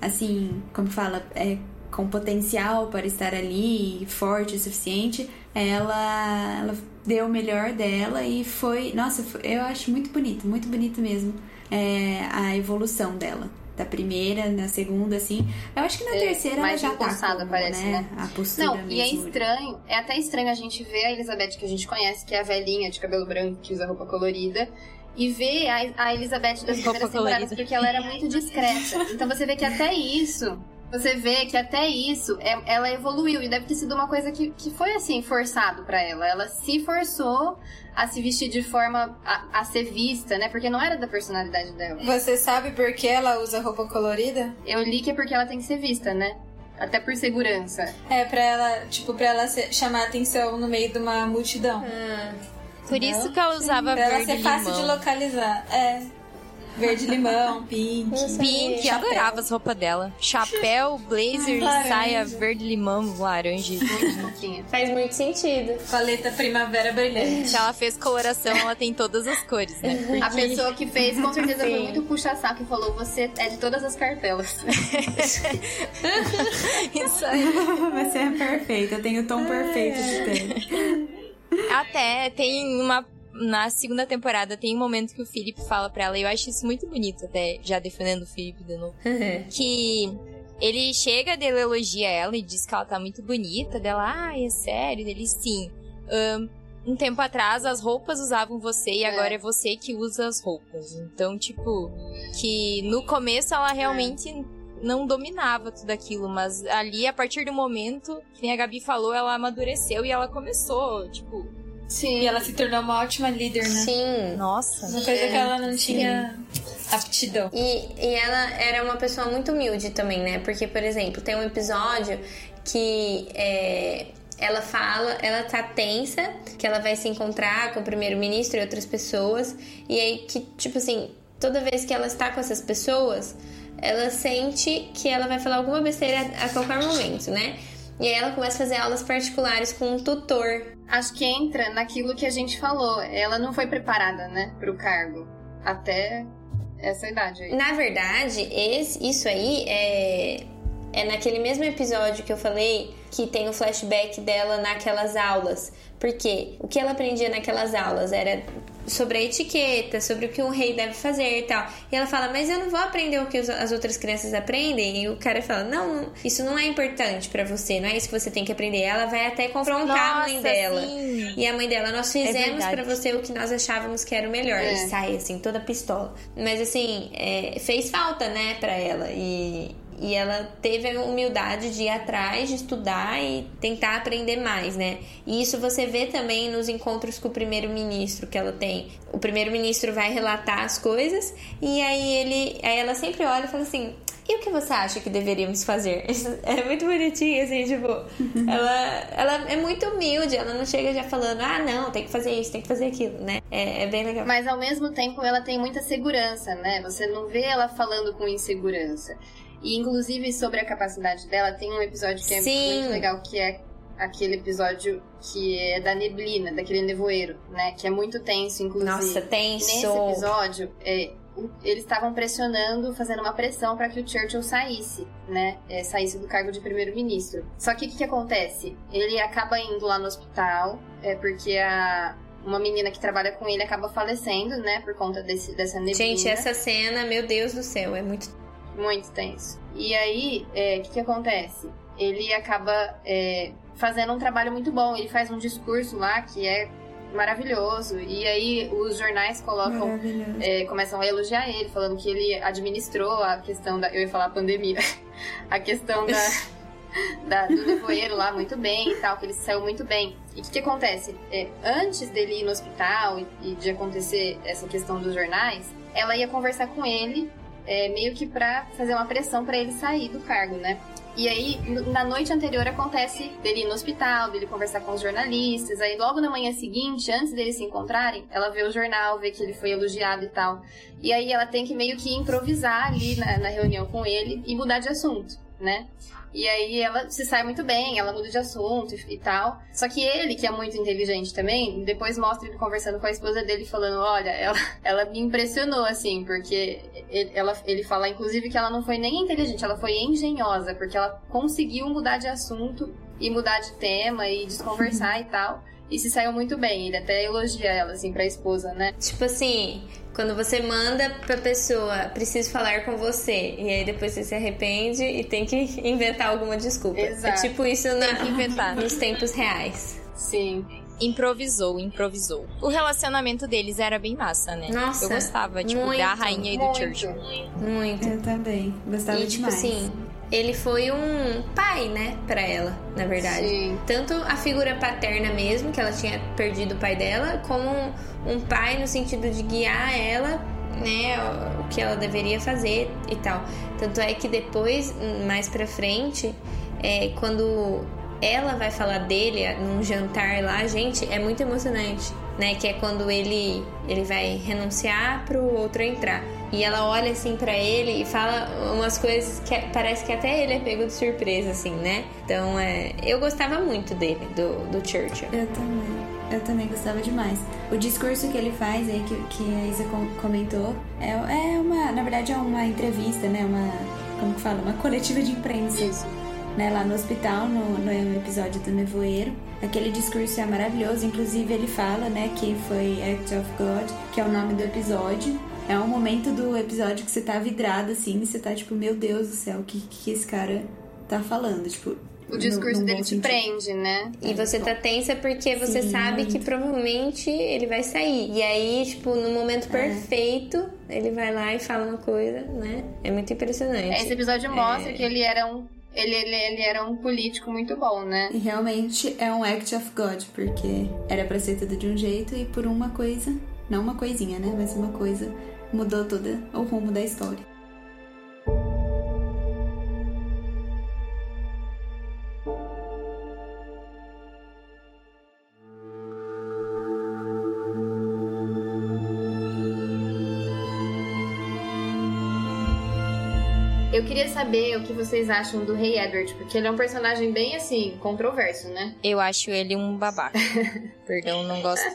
assim, como fala, é, com potencial para estar ali, forte o suficiente, ela, ela deu o melhor dela e foi. Nossa, foi- eu acho muito bonito, muito bonito mesmo é, a evolução dela. Da primeira, na segunda, assim. Eu acho que na É, terceira ela já tá. impulsada, como, parece, né? A postura Não, mesmo. e é estranho, é até estranho a gente ver a Elizabeth que a gente conhece, que é a velhinha de cabelo branco que usa roupa colorida, e ver a, a Elizabeth das primeiras temporadas, porque ela era muito discreta. Então você vê que até isso, você vê que até isso, é- ela evoluiu, e deve ter sido uma coisa que, que foi assim, forçado pra ela. Ela se forçou a se vestir de forma a, a ser vista, né? Porque não era da personalidade dela. Você sabe por que ela usa roupa colorida? Eu li que é porque ela tem que ser vista, né? Até por segurança. É pra ela, tipo, pra ela ser- chamar atenção no meio de uma multidão. Ah, Por isso que ela usava Pra ela verde ser fácil de localizar. É. Verde limão, pink. Pink, eu adorava as roupas dela. Chapéu, blazer, Laranja. saia verde limão, laranja. Faz muito sentido. Paleta primavera brilhante. Se ela fez coloração, ela tem todas as cores, né? Porque... A pessoa que fez, com certeza, foi muito puxa-saco e falou: você é de todas as cartelas. Isso aí. Você é perfeita, tem o tom perfeito de pele. Até tem uma. Na segunda temporada tem um momento que o Felipe fala pra ela, e eu acho isso muito bonito, até já defendendo o Felipe de novo. que ele chega, dele elogia ela e diz que ela tá muito bonita. Dela, ah, é sério? Ele, sim. Ahn, um tempo atrás as roupas usavam você e É. agora é você que usa as roupas. Então, tipo, que no começo ela realmente não dominava tudo aquilo, mas ali, a partir do momento, que a Gabi falou, ela amadureceu e ela começou, tipo, Sim. E ela se tornou uma ótima líder, né? Sim. nossa. Uma coisa que ela não tinha aptidão. E, e ela era uma pessoa muito humilde também, né? Porque, por exemplo, tem um episódio que é, ela fala, ela tá tensa, que ela vai se encontrar com o primeiro-ministro e outras pessoas, e aí que, tipo assim, toda vez que ela está com essas pessoas, ela sente que ela vai falar alguma besteira a qualquer momento, né? E aí ela começa a fazer aulas particulares com um tutor. Acho que entra naquilo que a gente falou. Ela não foi preparada, né, pro cargo. Até essa idade aí. Na verdade, esse, isso aí é, é naquele mesmo episódio que eu falei que tem o flashback dela naquelas aulas. Porque o que ela aprendia naquelas aulas era sobre a etiqueta, sobre o que um rei deve fazer e tal. E ela fala, mas eu não vou aprender o que as outras crianças aprendem. E o cara fala, não, isso não é importante pra você, não é isso que você tem que aprender. Ela vai até confrontar a mãe Nossa, dela. sim. E a mãe dela, nós fizemos verdade. pra você o que nós achávamos que era o melhor. É. E sai assim, toda pistola. Mas assim, é, fez falta, né, pra ela. E, e ela teve a humildade de ir atrás, de estudar e tentar aprender mais, né? E isso você vê também nos encontros com o primeiro-ministro que ela tem. O primeiro-ministro vai relatar as coisas e aí ele. Aí ela sempre olha e fala assim. E o que você acha que deveríamos fazer? É muito bonitinho, assim, tipo, ela, ela é muito humilde, ela não chega já falando, ah, não, tem que fazer isso, tem que fazer aquilo, né? É, é bem legal. Mas ao mesmo tempo ela tem muita segurança, né? Você não vê ela falando com insegurança. E inclusive sobre a capacidade dela, tem um episódio que é Sim. muito legal, que é aquele episódio que é da neblina, daquele nevoeiro, né? Que é muito tenso, inclusive. Nossa, tenso. Nesse episódio, é, eles estavam pressionando, fazendo uma pressão para que o Churchill saísse, né? É, saísse do cargo de primeiro-ministro. Só que o que, que acontece? Ele acaba indo lá no hospital, é porque a uma menina que trabalha com ele acaba falecendo, né? Por conta desse, dessa neblina. Gente, essa cena, meu Deus do céu, é muito. Muito tenso. E aí, é, o que, que acontece? Ele acaba é, fazendo um trabalho muito bom. Ele faz um discurso lá que é maravilhoso. E aí os jornais colocam é, começam a elogiar ele, falando que ele administrou a questão da. Eu ia falar pandemia. a questão da, da- do nevoeiro lá muito bem e tal, que ele saiu muito bem. E o que, que acontece? É, antes dele ir no hospital e, e de acontecer essa questão dos jornais, ela ia conversar com ele, é, meio que pra fazer uma pressão pra ele sair do cargo, né? E aí, na noite anterior acontece dele ir no hospital, dele conversar com os jornalistas. Aí, logo na manhã seguinte, antes deles se encontrarem, ela vê o jornal, vê que ele foi elogiado e tal. E aí, ela tem que meio que improvisar ali na, na reunião com ele e mudar de assunto, né? E aí, ela se sai muito bem, ela muda de assunto e, e tal. Só que ele, que é muito inteligente também, depois mostra ele conversando com a esposa dele, falando: Olha, ela, ela me impressionou, assim, porque ele, ela, ele fala, inclusive, que ela não foi nem inteligente, ela foi engenhosa, porque ela conseguiu mudar de assunto e mudar de tema e desconversar e tal. E se saiu muito bem. Ele até elogia ela, assim, pra esposa, né? Tipo assim, quando você manda pra pessoa, preciso falar com você, e aí depois você se arrepende e tem que inventar alguma desculpa. Exato. É tipo isso na, Tem que inventar. nos tempos reais. Sim. Improvisou, improvisou. O relacionamento deles era bem massa, né? Nossa, Eu gostava, tipo, muito, da rainha e do Muito. Churchill. Muito. Eu também. Gostava E tipo demais. assim, ele foi um pai, né, pra ela, na verdade. Sim. Tanto a figura paterna mesmo, que ela tinha perdido o pai dela, como um, um pai no sentido de guiar ela, né, o- o que ela deveria fazer e tal. Tanto é que depois, mais pra frente, é, quando ela vai falar dele num jantar lá, gente, é muito emocionante, né? Que é quando ele, ele vai renunciar pro outro entrar. E ela olha assim para ele e fala umas coisas que parece que até ele é pego de surpresa, assim, né? Então, é, eu gostava muito dele, do, do Churchill. Eu também. Eu também gostava demais. O discurso que ele faz aí, que, que a Isa comentou, é, é uma, na verdade, é uma entrevista, né? Uma, como que fala? Uma coletiva de imprensa. Isso. Né, lá no hospital, no, no episódio do Nevoeiro. Aquele discurso é maravilhoso, inclusive ele fala, né, que foi Act of God, que é o nome do episódio. É um momento do episódio que você tá vidrado, assim, e você tá tipo, meu Deus do céu, o que, que esse cara tá falando? Tipo, o discurso no, dele te prende, né? E você tá tensa porque você Sim, sabe muito. que provavelmente ele vai sair. E aí, tipo, no momento é. perfeito, ele vai lá e fala uma coisa, né? É muito impressionante. Esse episódio mostra é... que ele era um ele, ele, ele, era um político muito bom, né? E realmente é um act of God, porque era pra ser tudo de um jeito e por uma coisa, não uma coisinha, né? Mas uma coisa mudou todo o rumo da história. Queria saber o que vocês acham do Rei Edward, porque ele é um personagem bem assim, controverso, né? Eu acho ele um babaca. Perdão, não gosto.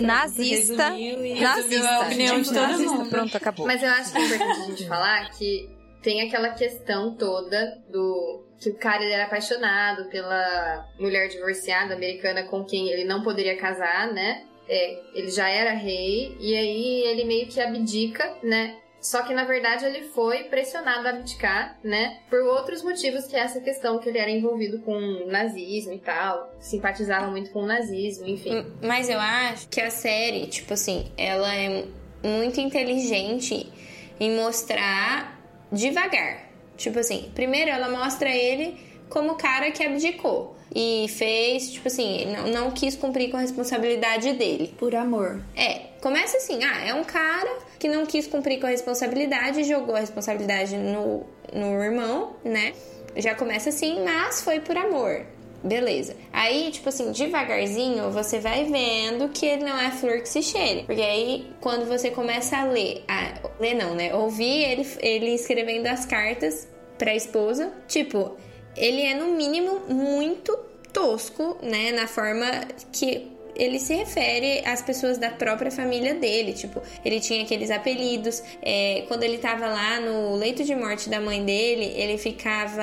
nazista. Nazista. A opinião de todo mundo. Pronto, acabou. Mas eu acho que é importante a gente falar que tem aquela questão toda do que o cara era apaixonado pela mulher divorciada americana com quem ele não poderia casar, né? É, ele já era rei e aí ele meio que abdica, né? Só que na verdade ele foi pressionado a abdicar, né? Por outros motivos, que essa questão que ele era envolvido com nazismo e tal, simpatizava muito com o nazismo, enfim. Mas eu acho que a série, tipo assim, ela é muito inteligente em mostrar devagar. Tipo assim, primeiro ela mostra ele como o cara que abdicou e fez, tipo assim, não, não quis cumprir com a responsabilidade dele. Por amor. É, começa assim, ah, é um cara que não quis cumprir com a responsabilidade, jogou a responsabilidade no, no irmão, né? Já começa assim, mas foi por amor. Beleza. Aí, tipo assim, devagarzinho, você vai vendo que ele não é flor que se cheire. Porque aí, quando você começa a ler, a, ler não, né? Ouvir ele, ele escrevendo as cartas pra esposa, tipo, ele é no mínimo muito tosco, né? Na forma que ele se refere às pessoas da própria família dele. Tipo, ele tinha aqueles apelidos. É, quando ele tava lá no leito de morte da mãe dele, ele ficava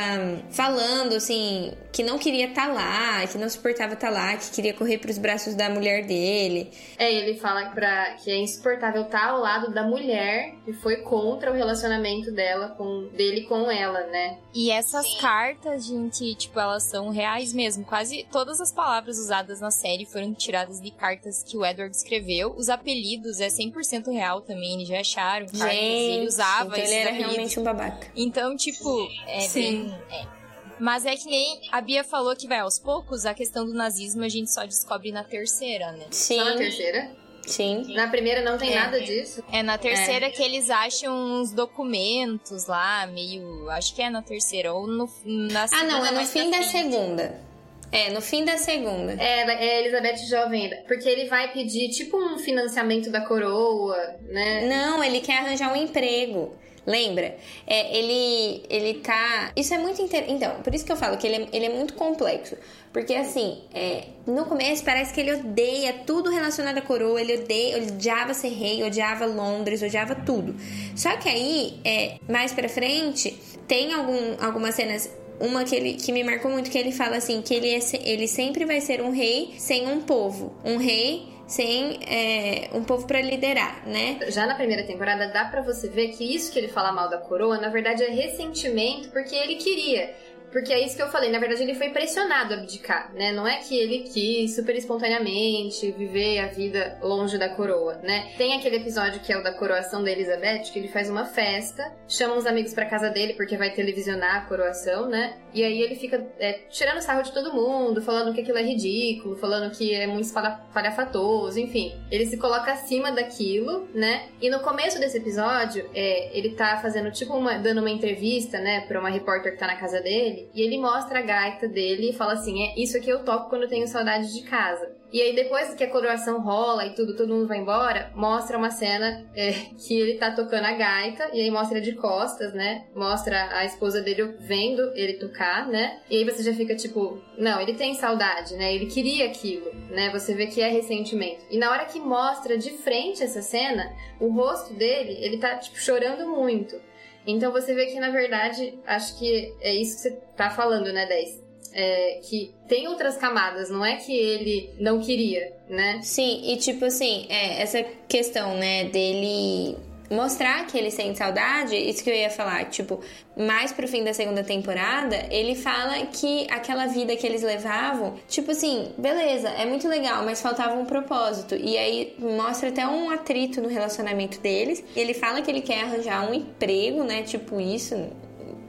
falando assim que não queria estar tá lá, que não suportava estar tá lá, que queria correr para os braços da mulher dele. É, ele fala pra, que é insuportável estar tá ao lado da mulher que foi contra o relacionamento dela com dele com ela, né? E essas Sim. cartas, gente, tipo, elas são reais mesmo. Quase todas as palavras usadas na série foram tiradas de cartas que o Edward escreveu. Os apelidos é 100% real também, eles já acharam cartas gente, ele usava então ele era apelidos. realmente um babaca. Então, tipo, é Sim. bem... É. Mas é que nem a Bia falou que vai aos poucos, a questão do nazismo a gente só descobre na terceira, né? Sim. Só na terceira? Sim. Na primeira não tem é. nada disso? É na terceira é. que eles acham uns documentos lá, meio. Acho que é na terceira. Ou no, na segunda. Ah, não, é no fim da segunda. É, no fim da segunda. É, é Elizabeth Jovem. Porque ele vai pedir tipo um financiamento da coroa, né? Não, ele quer arranjar um emprego. Lembra? É, ele, ele tá. Isso é muito interessante. Então, por isso que eu falo que ele é, ele é muito complexo. Porque, assim, é, no começo parece que ele odeia tudo relacionado à coroa, ele odeia, odiava ser rei, odiava Londres, odiava tudo. Só que aí, é, mais pra frente, tem algum, algumas cenas uma que, ele, que me marcou muito, que ele fala assim, que ele, é, ele sempre vai ser um rei sem um povo. Um rei sem é, um povo para liderar, né? Já na primeira temporada dá para você ver que isso que ele fala mal da coroa, na verdade é ressentimento porque ele queria. Porque é isso que eu falei, na verdade ele foi pressionado a abdicar, né? Não é que ele quis super espontaneamente viver a vida longe da coroa, né? Tem aquele episódio que é o da coroação da Elizabeth, que ele faz uma festa, chama os amigos para casa dele porque vai televisionar a coroação, né? E aí ele fica é, tirando sarro de todo mundo, falando que aquilo é ridículo, falando que é muito falhafatoso, enfim. Ele se coloca acima daquilo, né? E no começo desse episódio, é, ele tá fazendo tipo uma, dando uma entrevista, né, pra uma repórter que tá na casa dele, e ele mostra a gaita dele e fala assim: é isso aqui eu toco quando eu tenho saudade de casa. E aí, depois que a coroação rola e tudo, todo mundo vai embora, mostra uma cena é, que ele tá tocando a gaita, e aí mostra de costas, né? Mostra a esposa dele vendo ele tocar, né? E aí você já fica tipo, não, ele tem saudade, né? Ele queria aquilo, né? Você vê que é ressentimento. E na hora que mostra de frente essa cena, o rosto dele, ele tá, tipo, chorando muito. Então você vê que, na verdade, acho que é isso que você tá falando, né, 10? é, que tem outras camadas, não é que ele não queria, né? Sim, e tipo assim, é, essa questão, né, dele mostrar que ele sente saudade, isso que eu ia falar, tipo, mais pro fim da segunda temporada, ele fala que aquela vida que eles levavam, tipo assim, beleza, é muito legal, mas faltava um propósito. E aí mostra até um atrito no relacionamento deles. Ele fala que ele quer arranjar um emprego, né? Tipo isso,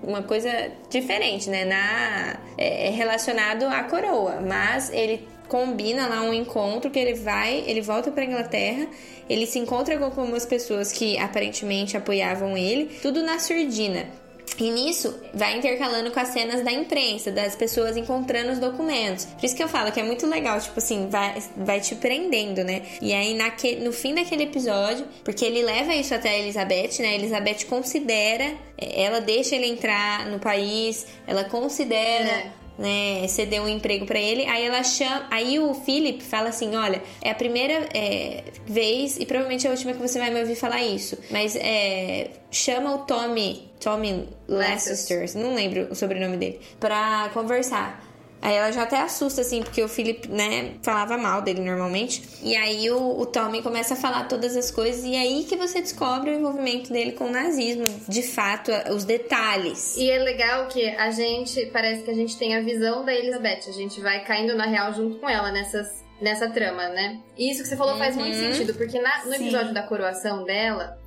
uma coisa diferente, né? Na, é, é, relacionado à coroa. Mas ele combina lá um encontro que ele vai, ele volta para Inglaterra, ele se encontra com algumas pessoas que aparentemente apoiavam ele, tudo na surdina. E nisso vai intercalando com as cenas da imprensa, das pessoas encontrando os documentos. Por isso que eu falo que é muito legal, tipo assim, vai, vai te prendendo, né? E aí naquele, no fim daquele episódio, porque ele leva isso até a Elizabeth, né? A Elizabeth considera, ela deixa ele entrar no país, ela considera. É né, ceder um emprego para ele. Aí ela chama, aí o Philip fala assim, olha, é a primeira é, vez e provavelmente é a última que você vai me ouvir falar isso, mas é, chama o Tommy, Tommy Leicester, não lembro o sobrenome dele, para conversar. Aí ela já até assusta, assim, porque o Philip, né, falava mal dele normalmente. E aí o, o Tommy começa a falar todas as coisas, e aí que você descobre o envolvimento dele com o nazismo, de fato, os detalhes. E é legal que a gente, parece que a gente tem a visão da Elizabeth, a gente vai caindo na real junto com ela nessas, nessa trama, né? E isso que você falou uhum. faz muito uhum. sentido, porque na, no episódio Sim. da coroação dela,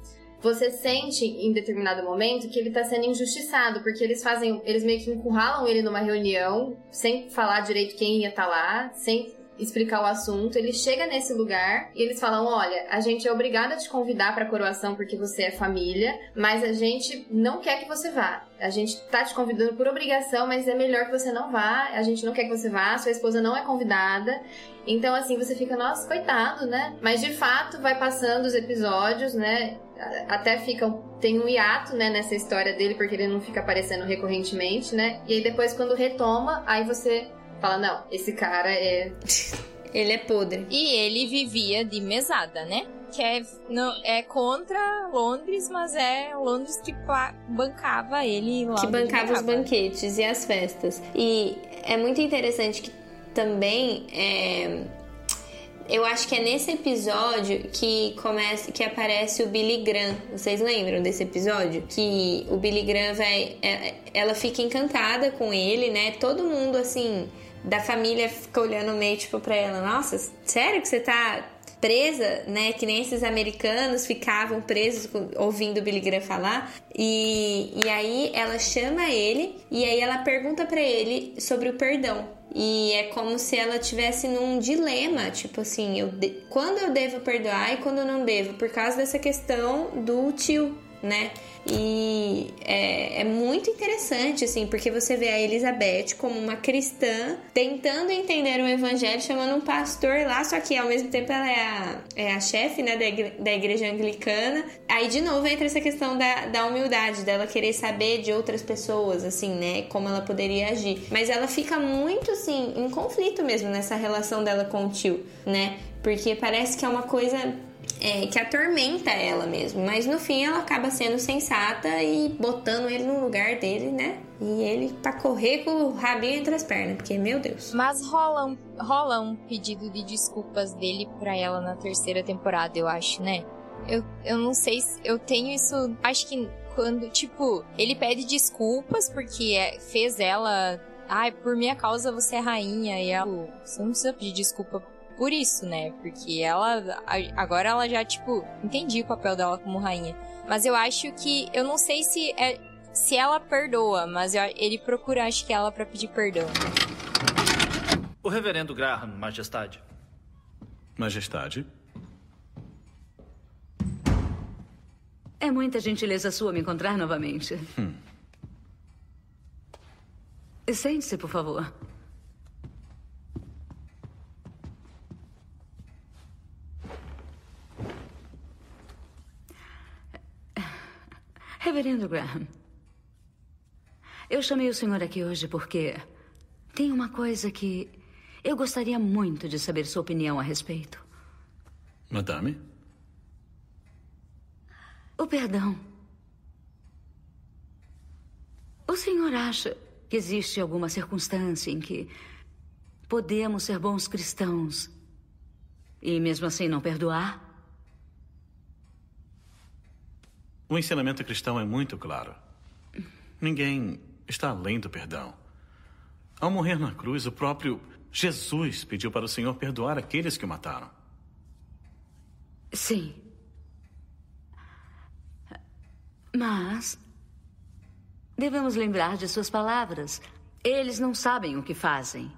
você sente em determinado momento que ele tá sendo injustiçado, porque eles fazem, eles meio que encurralam ele numa reunião, sem falar direito quem ia estar tá lá, sem explicar o assunto. Ele chega nesse lugar e eles falam: Olha, a gente é obrigado a te convidar para a coroação porque você é família, mas a gente não quer que você vá. A gente tá te convidando por obrigação, mas é melhor que você não vá. A gente não quer que você vá, sua esposa não é convidada. Então, assim, você fica, nossa, coitado, né? Mas de fato, vai passando os episódios, né? Até fica. Tem um hiato, né, nessa história dele, porque ele não fica aparecendo recorrentemente, né? E aí depois, quando retoma, aí você fala, não, esse cara é. ele é podre. E ele vivia de mesada, né? Que é, não, é contra Londres, mas é Londres que bancava ele lá. Que bancava os banquetes e as festas. E é muito interessante que também é, eu acho que é nesse episódio que começa que aparece o Billy Graham. Vocês lembram desse episódio? Que o Billy Graham vai é, ela fica encantada com ele, né? Todo mundo assim da família fica olhando meio tipo pra ela, nossa, sério que você tá presa, né? Que nem esses americanos ficavam presos ouvindo o Billy Graham falar. E, e aí ela chama ele e aí ela pergunta para ele sobre o perdão. E é como se ela tivesse num dilema, tipo assim, eu de... quando eu devo perdoar e quando eu não devo, por causa dessa questão do tio, né? E é, é, muito interessante, assim, porque você vê a Elizabeth como uma cristã tentando entender o evangelho, chamando um pastor lá, só que ao mesmo tempo ela é a, é a chefe, né, da, igre, da igreja anglicana. Aí, de novo, entra essa questão da, da humildade, dela querer saber de outras pessoas, assim, né, como ela poderia agir. Mas ela fica muito, assim, em conflito mesmo nessa relação dela com o tio, né? Porque parece que é uma coisa é, que atormenta ela mesmo. Mas no fim ela acaba sendo sensata e botando ele no lugar dele, né? E ele pra correr com o rabinho entre as pernas, porque, meu Deus. Mas rola um, rola um pedido de desculpas dele pra ela na terceira temporada, eu acho, né? Eu, eu não sei se eu tenho isso. Acho que quando, tipo, ele pede desculpas porque é, fez ela. Ai, por minha causa você é rainha. E ela. Você não precisa pedir desculpa por isso, né? Porque ela. Agora ela já, tipo, entendi o papel dela como rainha. Mas eu acho que. Eu não sei se é. Se ela perdoa, mas ele procura, acho que ela, para pedir perdão. O reverendo Graham, majestade. Majestade? É muita gentileza sua me encontrar novamente. Hum. Sente-se, por favor. Reverendo Graham, eu chamei o senhor aqui hoje porque tem uma coisa que eu gostaria muito de saber sua opinião a respeito. Madame? O perdão. O senhor acha que existe alguma circunstância em que podemos ser bons cristãos e mesmo assim não perdoar? O ensinamento cristão é muito claro. Ninguém está além do perdão. Ao morrer na cruz, o próprio Jesus pediu para o Senhor perdoar aqueles que o mataram. Sim. Mas. Devemos lembrar de suas palavras. Eles não sabem o que fazem.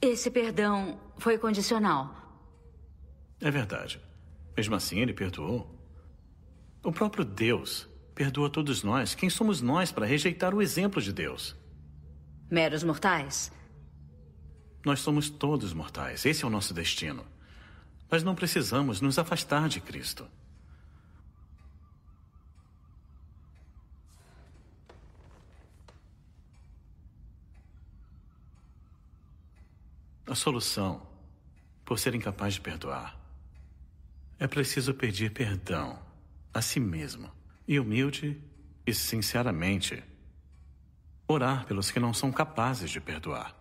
Esse perdão foi condicional. É verdade. Mesmo assim, ele perdoou. O próprio Deus perdoa todos nós. Quem somos nós para rejeitar o exemplo de Deus? Meros mortais. Nós somos todos mortais. Esse é o nosso destino. Mas não precisamos nos afastar de Cristo. A solução, por ser incapaz de perdoar, é preciso pedir perdão a si mesmo e humilde e sinceramente orar pelos que não são capazes de perdoar.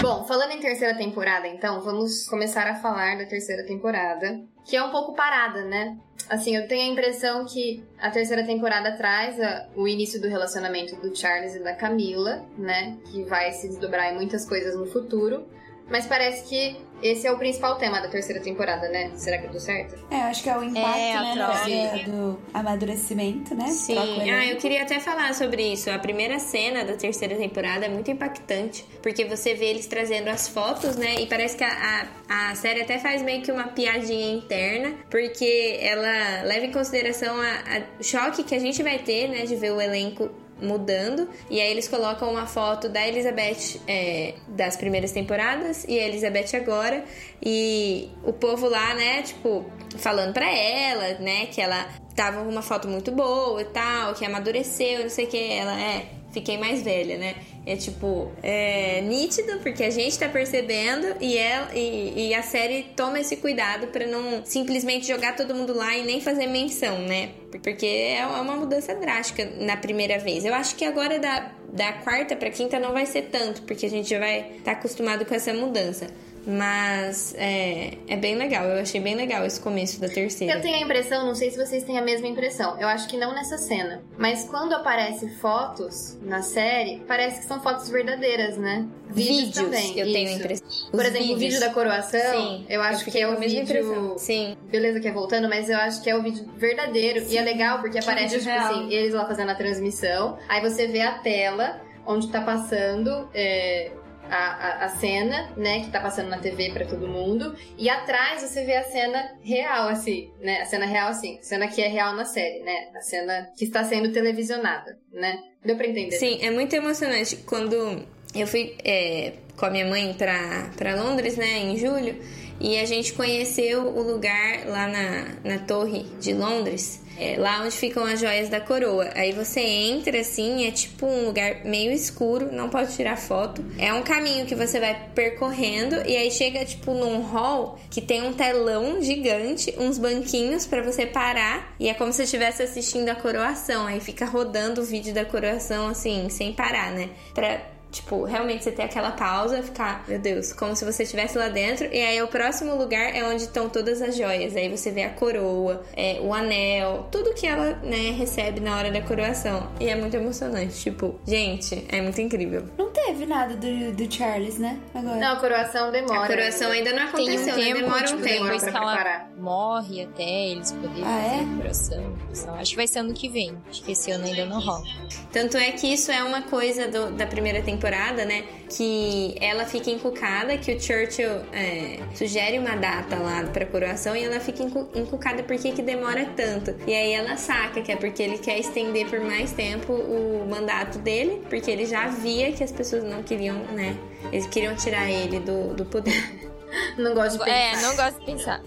Bom, falando em terceira temporada, então, vamos começar a falar da terceira temporada, que é um pouco parada, né? Assim, eu tenho a impressão que a terceira temporada traz a, o início do relacionamento do Charles e da Camila, né? Que vai se desdobrar em muitas coisas no futuro. Mas parece que esse é o principal tema da terceira temporada, né? Será que eu tô certa? É, acho que é o impacto, É, a né, troca. do, do amadurecimento, né? Troca Sim, ah, eu queria até falar sobre isso. A primeira cena da terceira temporada é muito impactante, porque você vê eles trazendo as fotos, né? E parece que a, a, a série até faz meio que uma piadinha interna, porque ela leva em consideração a- a- o choque que a gente vai ter, né? De ver o elenco mudando. E aí eles colocam uma foto da Elizabeth é, das primeiras temporadas e a Elizabeth agora. E o povo lá, né, tipo, falando pra ela, né, que ela tava com uma foto muito boa e tal, que amadureceu, não sei o que. Ela é, fiquei mais velha, né? É tipo, é nítido, porque a gente tá percebendo e, ela, e, e a série toma esse cuidado pra não simplesmente jogar todo mundo lá e nem fazer menção, né? Porque é uma mudança drástica na primeira vez. Eu acho que agora da, da quarta pra quinta não vai ser tanto, porque a gente já vai estar tá acostumado com essa mudança. Mas é, é bem legal, eu achei bem legal esse começo da terceira. Eu tenho a impressão, não sei se vocês têm a mesma impressão, eu acho que não nessa cena, mas quando aparecem fotos na série, parece que são fotos verdadeiras, né? Vídeos, também. eu tenho a isso. impressão. Por Os exemplo, o vídeos. vídeo da coroação, Sim, eu acho que fiquei é o vídeo. impressão. Sim. Beleza que é voltando, mas eu acho que é o vídeo verdadeiro. E é legal porque aparece, vídeo tipo real. assim, eles lá fazendo a transmissão. Aí você vê a tela onde tá passando é, a, a, a cena, né? Que tá passando na TV pra todo mundo. E atrás você vê a cena real, assim, né? A cena real, assim. Cena que é real na série, né? A cena que está sendo televisionada, né? Deu pra entender? Sim, é muito emocionante. Quando eu fui é, com a minha mãe pra, pra Londres, né, em julho, e a gente conheceu o lugar lá na, na torre de Londres, é, lá onde ficam as joias da coroa. Aí você entra assim, é tipo um lugar meio escuro, não pode tirar foto. É um caminho que você vai percorrendo e aí chega tipo num hall que tem um telão gigante, uns banquinhos pra você parar e é como se estivesse assistindo a coroação. Aí fica rodando o vídeo da coroação assim, sem parar, né? Pra Tipo, realmente você ter aquela pausa, ficar, meu Deus, como se você estivesse lá dentro. E aí o próximo lugar é onde estão todas as joias. Aí você vê a coroa, é, o anel, tudo que ela, né, recebe na hora da coroação. E é muito emocionante. Tipo, gente, é muito incrível. Não teve nada do, do Charles, né? Agora. Não, a coroação demora. A coroação ainda não Tem um aconteceu, né? tempo, Demora tipo, um tempo. depois pra que ela preparar. morre até eles poderem Ah, é? fazer a coração. Acho que vai ser ano que vem. Acho que esse ano ainda não rola. Tanto é que isso é uma coisa do- da primeira temporada, né? Que ela fica encucada, que o Churchill é, sugere uma data lá pra coroação e ela fica encu- encucada porque que demora tanto. E aí ela saca que é porque ele quer estender por mais tempo o mandato dele, porque ele já via que as pessoas não queriam, né? Eles queriam tirar ele do, do poder. Não gosto de pensar. É, não gosto de pensar.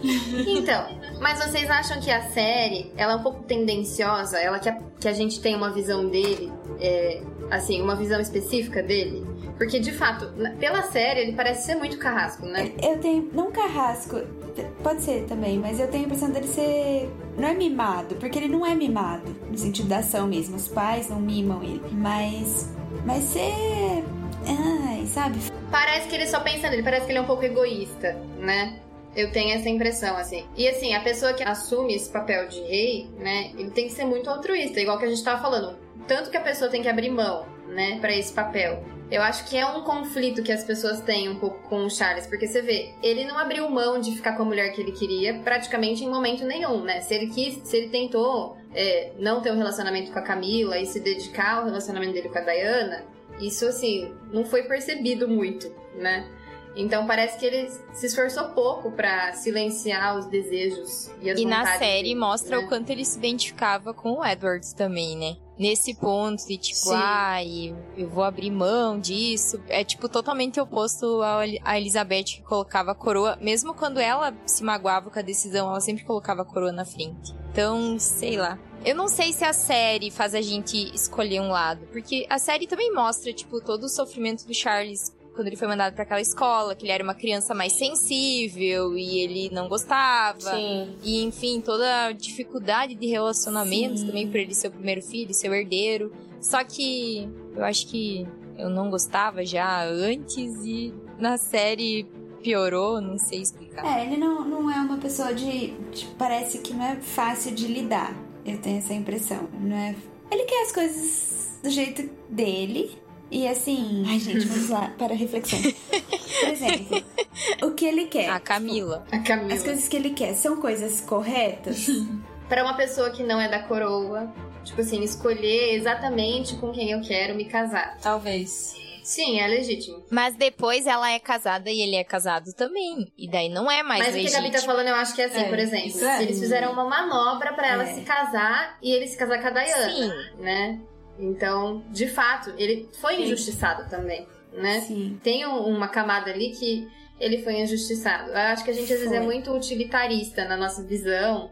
Então, mas vocês acham que a série, ela é um pouco tendenciosa? Ela quer que a gente tenha uma visão dele, é, assim, uma visão específica dele? Porque, de fato, pela série, ele parece ser muito carrasco, né? Eu tenho. Não carrasco, pode ser também, mas eu tenho a impressão dele ser. Não é mimado, porque ele não é mimado, no sentido da ação mesmo. Os pais não mimam ele. Mas. Mas ser. Ai, sabe? Parece que ele só pensa nele, parece que ele é um pouco egoísta, né? Eu tenho essa impressão, assim. E assim, a pessoa que assume esse papel de rei, né, ele tem que ser muito altruísta, igual que a gente tava falando. Tanto que a pessoa tem que abrir mão, né, pra esse papel. Eu acho que é um conflito que as pessoas têm um pouco com o Charles, porque você vê, ele não abriu mão de ficar com a mulher que ele queria praticamente em momento nenhum, né? Se ele quis, se ele tentou é, não ter um relacionamento com a Camila e se dedicar ao relacionamento dele com a Diana, isso assim, não foi percebido muito, né? Então parece que ele se esforçou pouco pra silenciar os desejos e as E na série dele, mostra né? o quanto ele se identificava com o Edwards também, né? Nesse ponto de tipo, Sim. ai, eu vou abrir mão disso. É tipo totalmente oposto a Elizabeth que colocava a coroa, mesmo quando ela se magoava com a decisão, ela sempre colocava a coroa na frente. Então, sei lá. Eu não sei se a série faz a gente escolher um lado, porque a série também mostra, tipo, todo o sofrimento do Charles quando ele foi mandado pra aquela escola, que ele era uma criança mais sensível e ele não gostava. Sim. E, enfim, toda a dificuldade de relacionamentos Sim. também por ele ser o primeiro filho, ser o herdeiro. Só que eu acho que eu não gostava já antes e na série piorou, não sei explicar. É, ele não, não é uma pessoa de, de- Parece que não é fácil de lidar. Eu tenho essa impressão. Não é. Ele quer as coisas do jeito dele. E assim. Ai, gente, vamos lá para a reflexão. Por exemplo, o que ele quer. A Camila. A Camila. As coisas que ele quer são coisas corretas? Pra uma pessoa que não é da coroa, tipo assim, escolher exatamente com quem eu quero me casar. Talvez. Sim, é legítimo. Mas depois ela é casada e ele é casado também. E daí não é mais Mas o que a legítimo. Gabi tá falando, eu acho que é assim, É, por exemplo, é. se eles fizeram uma manobra pra ela É. se casar e ele se casar com a Diana, Sim. né? Então, de fato, ele foi Sim. injustiçado também, né? Sim. Tem um- uma camada ali que ele foi injustiçado. Eu acho que a gente às vezes é muito utilitarista na nossa visão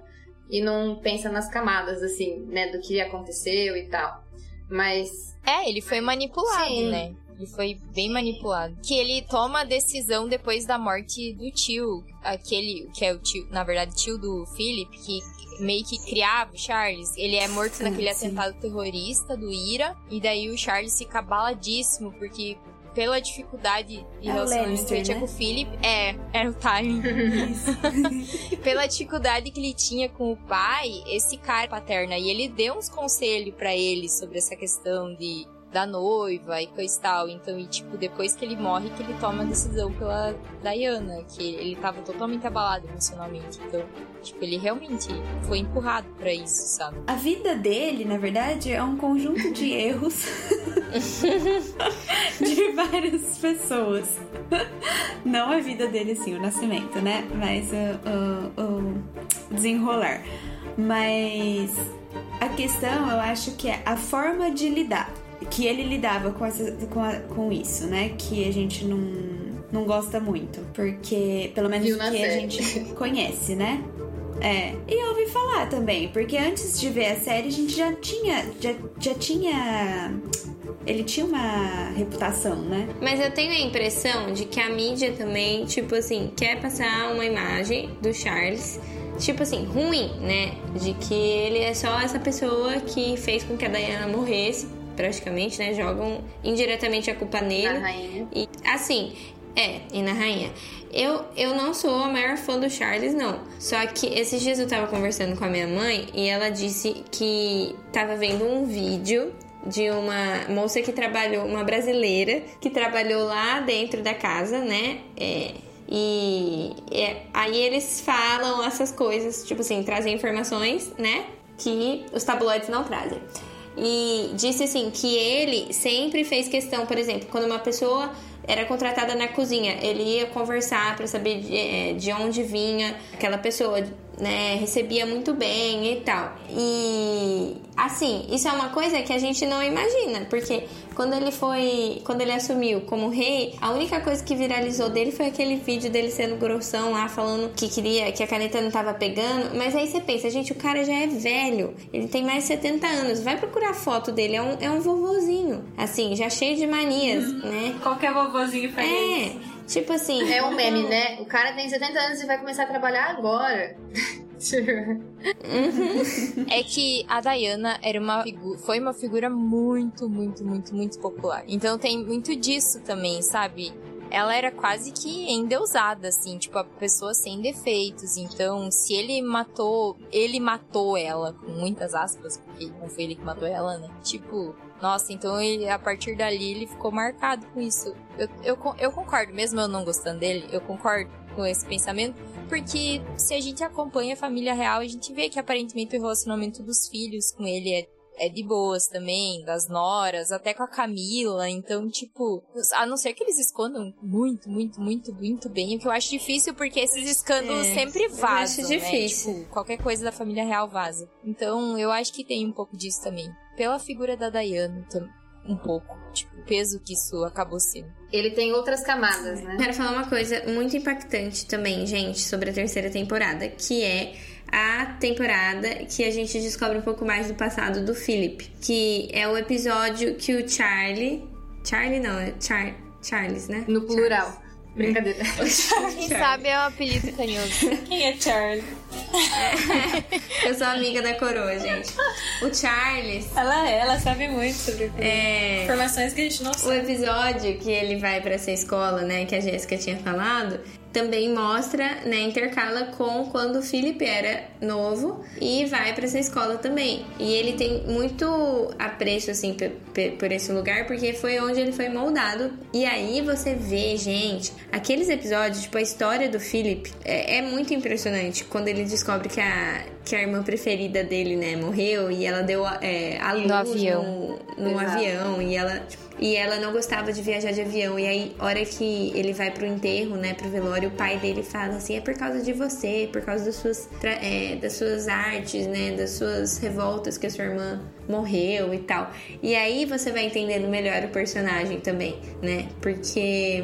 e não pensa nas camadas, assim, né, do que aconteceu e tal. Mas É, ele foi manipulado, Sim. né? Ele foi bem manipulado. Que ele toma a decisão depois da morte do tio. Aquele que é o tio, na verdade, tio do Philip, que meio que criava o Charles. Ele é morto naquele sim. atentado terrorista do Ira. E daí o Charles fica baladíssimo, porque pela dificuldade de É relacionamento que ele tinha né? com o Philip. É, era o timing. pela dificuldade que ele tinha com o pai, esse cara paterna. E ele deu uns conselhos pra ele sobre essa questão de da noiva e coisa e tal. Então, e tipo, depois que ele morre, que ele toma a decisão pela Diana, que ele tava totalmente abalado emocionalmente. Então, tipo, ele realmente foi empurrado pra isso, sabe? A vida dele, na verdade, é um conjunto de erros de várias pessoas. Não a vida dele, assim, o nascimento, né? Mas o, o- o desenrolar. Mas a questão, eu acho que é a forma de lidar. Que ele lidava com, essa, com, a- com isso, né? Que a gente não, não gosta muito. Porque, pelo menos Viu que na a série. gente conhece, né? É, e eu ouvi falar também, porque antes de ver a série a gente já tinha, já, já tinha, ele tinha uma reputação, né? Mas eu tenho a impressão de que a mídia também, tipo assim, quer passar uma imagem do Charles, tipo assim, ruim, né? De que ele é só essa pessoa que fez com que a Diana morresse, praticamente, né? Jogam indiretamente a culpa na nele. rainha. E assim, é, e na rainha. Eu, eu não sou a maior fã do Charles, não. Só que esses dias eu tava conversando com a minha mãe e ela disse que tava vendo um vídeo de uma moça que trabalhou, uma brasileira, que trabalhou lá dentro da casa, né? É, e é, aí eles falam essas coisas, tipo assim, trazem informações, né? Que os tabloides não trazem. E disse assim que ele sempre fez questão, por exemplo, quando uma pessoa era contratada na cozinha, ele ia conversar para saber de, eh, de onde vinha aquela pessoa, né? Recebia muito bem e tal. E assim, isso é uma coisa que a gente não imagina, porque quando ele foi, quando ele assumiu como rei, a única coisa que viralizou dele foi aquele vídeo dele sendo grossão lá falando que queria que a caneta não tava pegando, mas aí você pensa, gente, o cara já é velho, ele tem mais de 70 anos, vai procurar foto dele, é um, é um vovozinho, assim, já cheio de manias, né? Qualquer vovozinho faz É, isso. Tipo assim, É um meme, né? O cara tem 70 anos e vai começar a trabalhar agora. É que a Diana era uma foi uma figura muito, muito, muito, muito popular. Então tem muito disso também, sabe? Ela era quase que endeusada, assim, tipo, a pessoa sem defeitos. Então, se ele matou. Ele matou ela, com muitas aspas, porque não foi ele que matou ela, né? Tipo, nossa, então ele, a partir dali ele ficou marcado com isso. Eu, eu, eu concordo, mesmo eu não gostando dele, eu concordo com esse pensamento. Porque se a gente acompanha a família real, a gente vê que aparentemente o relacionamento dos filhos com ele é, é de boas também, das noras, até com a Camila. Então, tipo, a não ser que eles escondam muito, muito, muito, muito bem, o que eu acho difícil porque esses escândalos É, sempre vazam. acho né? difícil. Tipo, qualquer coisa da família real vaza. Então, eu acho que tem um pouco disso também. Pela figura da Diana, tam- um pouco. Tipo, o peso que isso acabou sendo. Ele tem outras camadas, né? Quero falar uma coisa muito impactante também, gente, sobre a terceira temporada, que é a temporada que a gente descobre um pouco mais do passado do Philip, que é o episódio que o Charlie, Charlie não, é Char, Charles, né? No plural. Brincadeira. Quem sabe é um apelido carinhoso. Quem é Charlie? Eu sou amiga da coroa, gente. O Charles Ela é, ela sabe muito sobre é informações que a gente não O sabe. episódio que ele vai pra essa escola, né, que a Jéssica tinha falado, também mostra, né, intercala com quando o Felipe era novo e vai pra essa escola também. E ele tem muito apreço, assim, por esse lugar, porque foi onde ele foi moldado. E aí você vê, gente, aqueles episódios, tipo, a história do Philip é, é muito impressionante. Quando ele descobre que a, que a irmã preferida dele, né, morreu e ela deu é, a luz No avião. no, no avião e ela e ela não gostava de viajar de avião e aí hora que ele vai pro enterro né pro velório o pai dele fala assim é por causa de você por causa das suas é, das suas artes né das suas revoltas que a sua irmã morreu e tal. E aí você vai entendendo melhor o personagem também né porque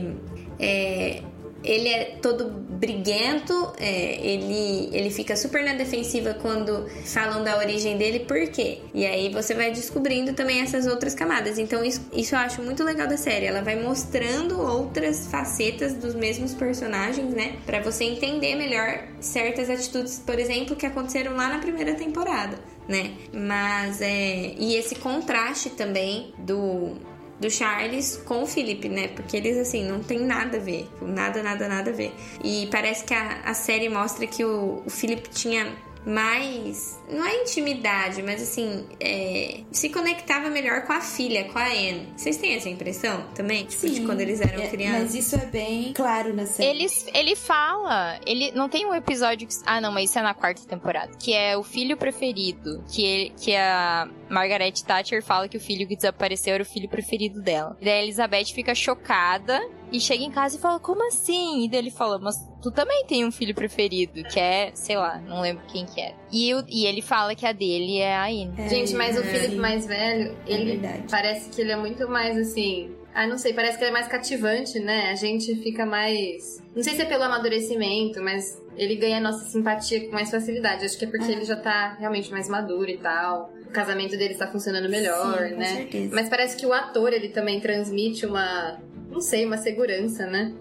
é, ele é todo briguento, é, ele, ele fica super na defensiva quando falam da origem dele, por quê? E aí você vai descobrindo também essas outras camadas. Então isso, isso eu acho muito legal da série. Ela vai mostrando outras facetas dos mesmos personagens, né? Pra você entender melhor certas atitudes, por exemplo, que aconteceram lá na primeira temporada, né? Mas é. E esse contraste também do do Charles com o Philip, né? Porque eles, assim, não tem nada a ver. Nada, nada, nada a ver. E parece que a, a série mostra que o, o Philip tinha mais. Não é intimidade, mas assim. é, se conectava melhor com a filha, com a Anne. Vocês têm essa impressão também? Tipo, de quando eles eram É, crianças? Mas isso é bem claro na série. Ele, ele fala, ele não tem um episódio que, ah não, mas isso é na quarta temporada, que é o filho preferido, que ele, que a Margaret Thatcher fala que o filho que desapareceu era o filho preferido dela. E daí a Elizabeth fica chocada e chega em casa e fala: "Como assim?" E daí ele fala: "Mas tu também tem um filho preferido, que é, sei lá, não lembro quem que era". E, o- e ele fala que a dele é a Anne. É, Gente, mas o é, Philip sim. mais velho, É ele verdade. parece que ele é muito mais assim. Ah, não sei, parece que ele é mais cativante, né? A gente fica mais. Não sei se é pelo amadurecimento, mas ele ganha a nossa simpatia com mais facilidade. Acho que é porque ele já tá realmente mais maduro e tal. O casamento dele tá funcionando melhor, Sim, com né? certeza. Mas parece que o ator, ele também transmite uma. Não sei, uma segurança, né?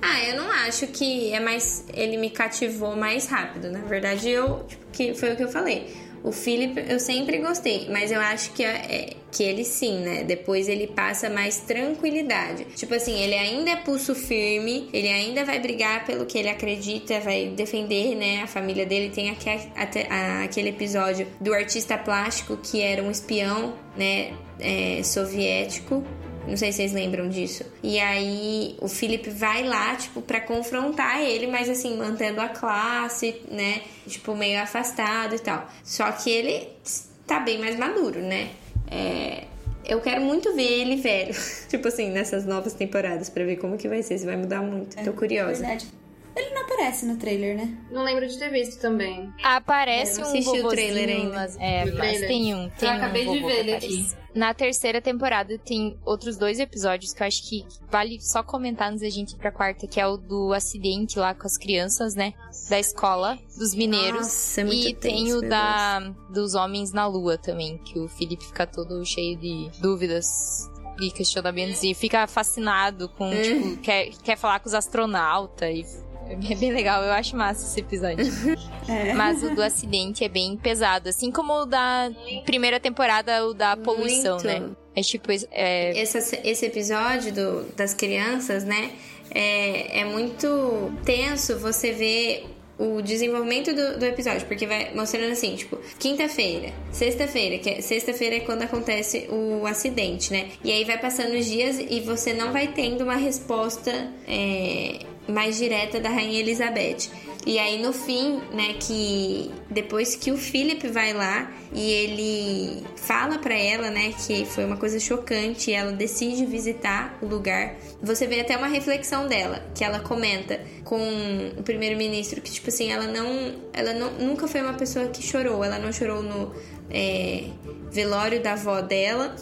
Ah, eu não acho que é mais. Ele me cativou mais rápido. Na verdade, eu. Tipo, que foi o que eu falei. O Philip eu sempre gostei, mas eu acho que, é, que ele sim, né? Depois ele passa mais tranquilidade. Tipo assim, ele ainda é pulso firme, ele ainda vai brigar pelo que ele acredita, vai defender, né? A família dele tem aque- até- aquele episódio do artista plástico que era um espião, né? é, soviético. Não sei se vocês lembram disso. E aí o Felipe vai lá, tipo, pra confrontar ele, mas assim, mantendo a classe, né? Tipo, meio afastado e tal. Só que ele tá bem mais maduro, né? É, Eu quero muito ver ele velho. tipo assim, nessas novas temporadas, pra ver como que vai ser, se vai mudar muito. Tô curiosa. Verdade. Ele não aparece no trailer, né? Não lembro de ter visto também. Aparece um assisti o trailer ainda. mas- é, mas trailer? tem um. Tem Eu um acabei de ver ele aqui. Na terceira temporada tem outros dois episódios que eu acho que vale só comentar antes da gente ir pra quarta, que é o do acidente lá com as crianças, né? Da escola, dos mineiros. Nossa, é muito e tem tenso, o da dos homens na lua também, que o Felipe fica todo cheio de dúvidas e questionamentos e fica fascinado com, Hum. tipo, quer, quer falar com os astronautas e é bem legal, eu acho massa esse episódio. É. Mas o do acidente é bem pesado, assim como o da primeira temporada, o da poluição, Muito. né? É tipo, é, Essa- esse episódio do- das crianças, né? É, é muito tenso você ver o desenvolvimento do, do episódio, porque vai mostrando assim, tipo, quinta-feira, sexta-feira, que é, sexta-feira é quando acontece o acidente, né? E aí vai passando os dias e você não vai tendo uma resposta é, mais direta da Rainha Elizabeth. E aí no fim, né, que depois que o Philip vai lá e ele fala pra ela, né, que foi uma coisa chocante, e ela decide visitar o lugar. Você vê até uma reflexão dela, que ela comenta com o primeiro-ministro que tipo assim, ela não, ela não, nunca foi uma pessoa que chorou, ela não chorou no é, velório da avó dela,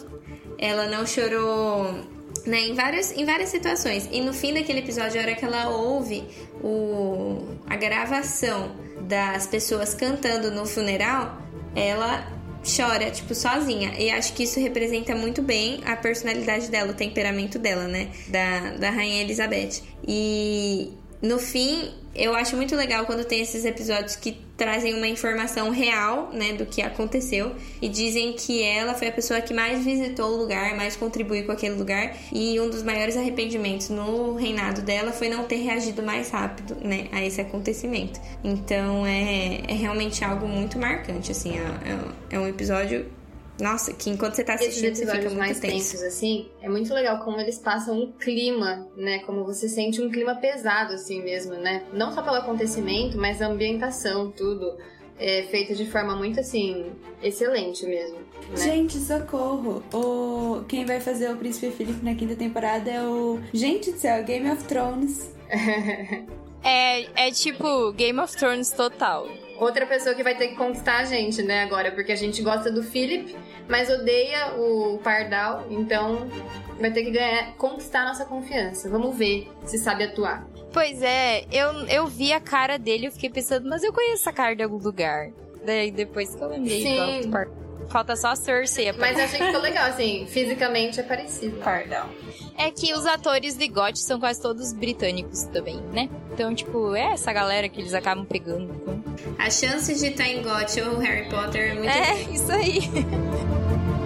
ela não chorou né, em, várias, em várias situações. E no fim daquele episódio, a hora que ela ouve o, a gravação das pessoas cantando no funeral, ela chora, tipo, sozinha. E acho que isso representa muito bem a personalidade dela, o temperamento dela, né? Da, da Rainha Elizabeth. E no fim, eu acho muito legal quando tem esses episódios que trazem uma informação real, né, do que aconteceu e dizem que ela foi a pessoa que mais visitou o lugar, mais contribuiu com aquele lugar e um dos maiores arrependimentos no reinado dela foi não ter reagido mais rápido, né, a esse acontecimento. Então é, é realmente algo muito marcante, assim, é, é- é um episódio, nossa, que enquanto você tá Esses assistindo você fica episódios muito mais tenso. tensos, assim, é muito legal como eles passam um clima, né? Como você sente um clima pesado, assim mesmo, né? Não só pelo acontecimento, mas a ambientação, tudo. É feito de forma muito, assim, excelente mesmo. Né? Gente, socorro! O... Quem vai fazer o Príncipe Felipe na quinta temporada é o. Gente do céu, Game of Thrones. é, é tipo Game of Thrones total. Outra pessoa que vai ter que conquistar a gente, né, agora, porque a gente gosta do Philip, mas odeia o Pardal, então vai ter que ganhar, conquistar a nossa confiança. Vamos ver se sabe atuar. Pois é, eu, eu vi a cara dele e fiquei pensando, mas eu conheço essa cara de algum lugar. Daí depois que eu lembrei, Sim. do par- falta só a Cersei Mas eu achei que ficou legal, assim, fisicamente é parecido. Pardal. É que os atores de GOT são quase todos britânicos também, né? Então, tipo, é essa galera que eles acabam pegando. Então... A chance de estar em GOT ou Harry Potter é muito É, isso aí.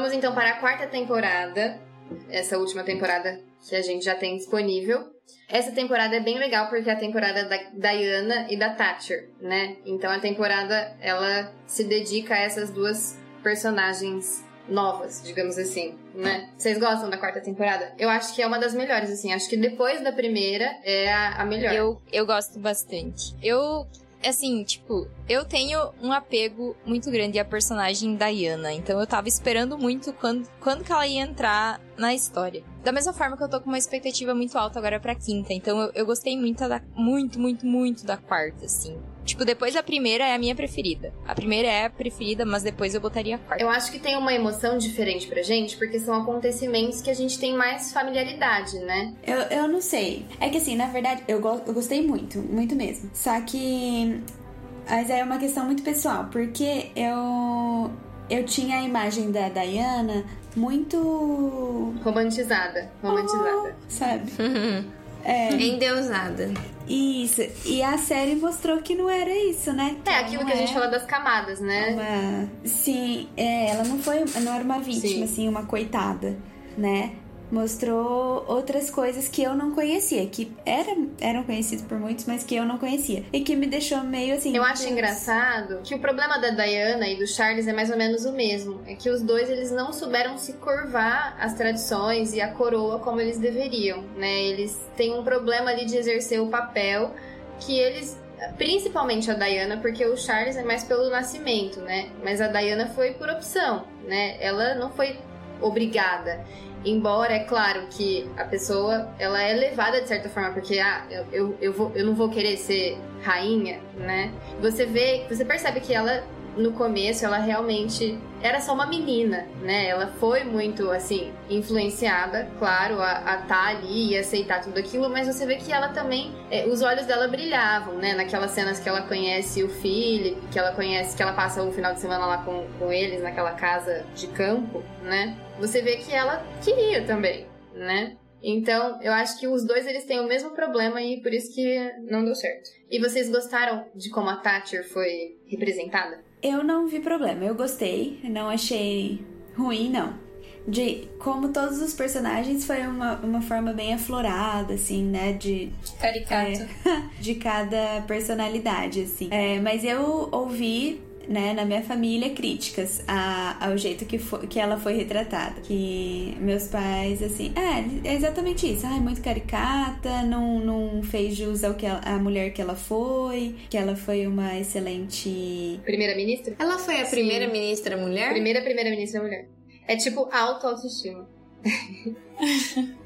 Vamos então para a quarta temporada, essa última temporada que a gente já tem disponível. Essa temporada é bem legal porque é a temporada da Diana e da Thatcher, né? Então a temporada ela se dedica a essas duas personagens novas, digamos assim, né? Vocês gostam da quarta temporada? Eu acho que é uma das melhores, assim. Acho que depois da primeira é a, a melhor. Eu, eu gosto bastante. Eu, assim, tipo, eu tenho um apego muito grande à personagem Diana. Então eu tava esperando muito quando, quando que ela ia entrar na história. Da mesma forma que eu tô com uma expectativa muito alta agora pra quinta. Então eu, eu gostei muito da, muito, muito, muito da quarta, assim. Tipo, depois da primeira é a minha preferida. A primeira é a preferida, mas depois eu botaria a quarta. Eu acho que tem uma emoção diferente pra gente, porque são acontecimentos que a gente tem mais familiaridade, né? Eu, eu não sei. É que assim, na verdade, eu, go eu gostei muito, muito mesmo. Só que. Mas é uma questão muito pessoal, porque eu. Eu tinha a imagem da Diana muito. Romantizada. Romantizada. Sabe? É. Endeusada. Isso. E a série mostrou que não era isso, né? É aquilo que a gente é fala das camadas, né? Uma... Sim, é, ela não foi. Não era uma vítima, Sim. assim, uma coitada, né? Mostrou outras coisas que eu não conhecia, que eram, eram conhecidas por muitos, mas que eu não conhecia. E que me deixou meio assim. Eu acho engraçado que o problema da Diana e do Charles é mais ou menos o mesmo. É que os dois eles não souberam se curvar às tradições e à coroa como eles deveriam, né? Eles têm um problema ali de exercer o papel que eles principalmente a Diana, porque o Charles é mais pelo nascimento, né? Mas a Diana foi por opção, né? Ela não foi obrigada. Embora, é claro que a pessoa ela é levada de certa forma, porque ah, eu, eu, eu, vou, eu não vou querer ser rainha, né? Você vê, você percebe que ela no começo ela realmente era só uma menina, né? Ela foi muito assim influenciada, claro, a, a tá ali e aceitar tudo aquilo, mas você vê que ela também, é, os olhos dela brilhavam, né? Naquelas cenas que ela conhece o Philip, que ela conhece, que ela passa o final de semana lá com, com eles naquela casa de campo, né? Você vê que ela queria também, né? Então, eu acho que os dois eles têm o mesmo problema e por isso que não deu certo. E vocês gostaram de como a Thatcher foi representada? Eu não vi problema, eu gostei, não achei ruim, não. De como todos os personagens foi uma, uma forma bem aflorada, assim, né? De. Caricato. É, de cada personalidade, assim. É, mas eu ouvi né, na minha família críticas a, ao jeito que, foi, que ela foi retratada. Que meus pais, assim, é, é exatamente isso. Ai, muito caricata, não, não fez jus ao que ela, a mulher que ela foi, que ela foi uma excelente. Primeira-ministra? Ela foi a primeira-ministra mulher? Primeira primeira-ministra mulher. É tipo auto-autoestima.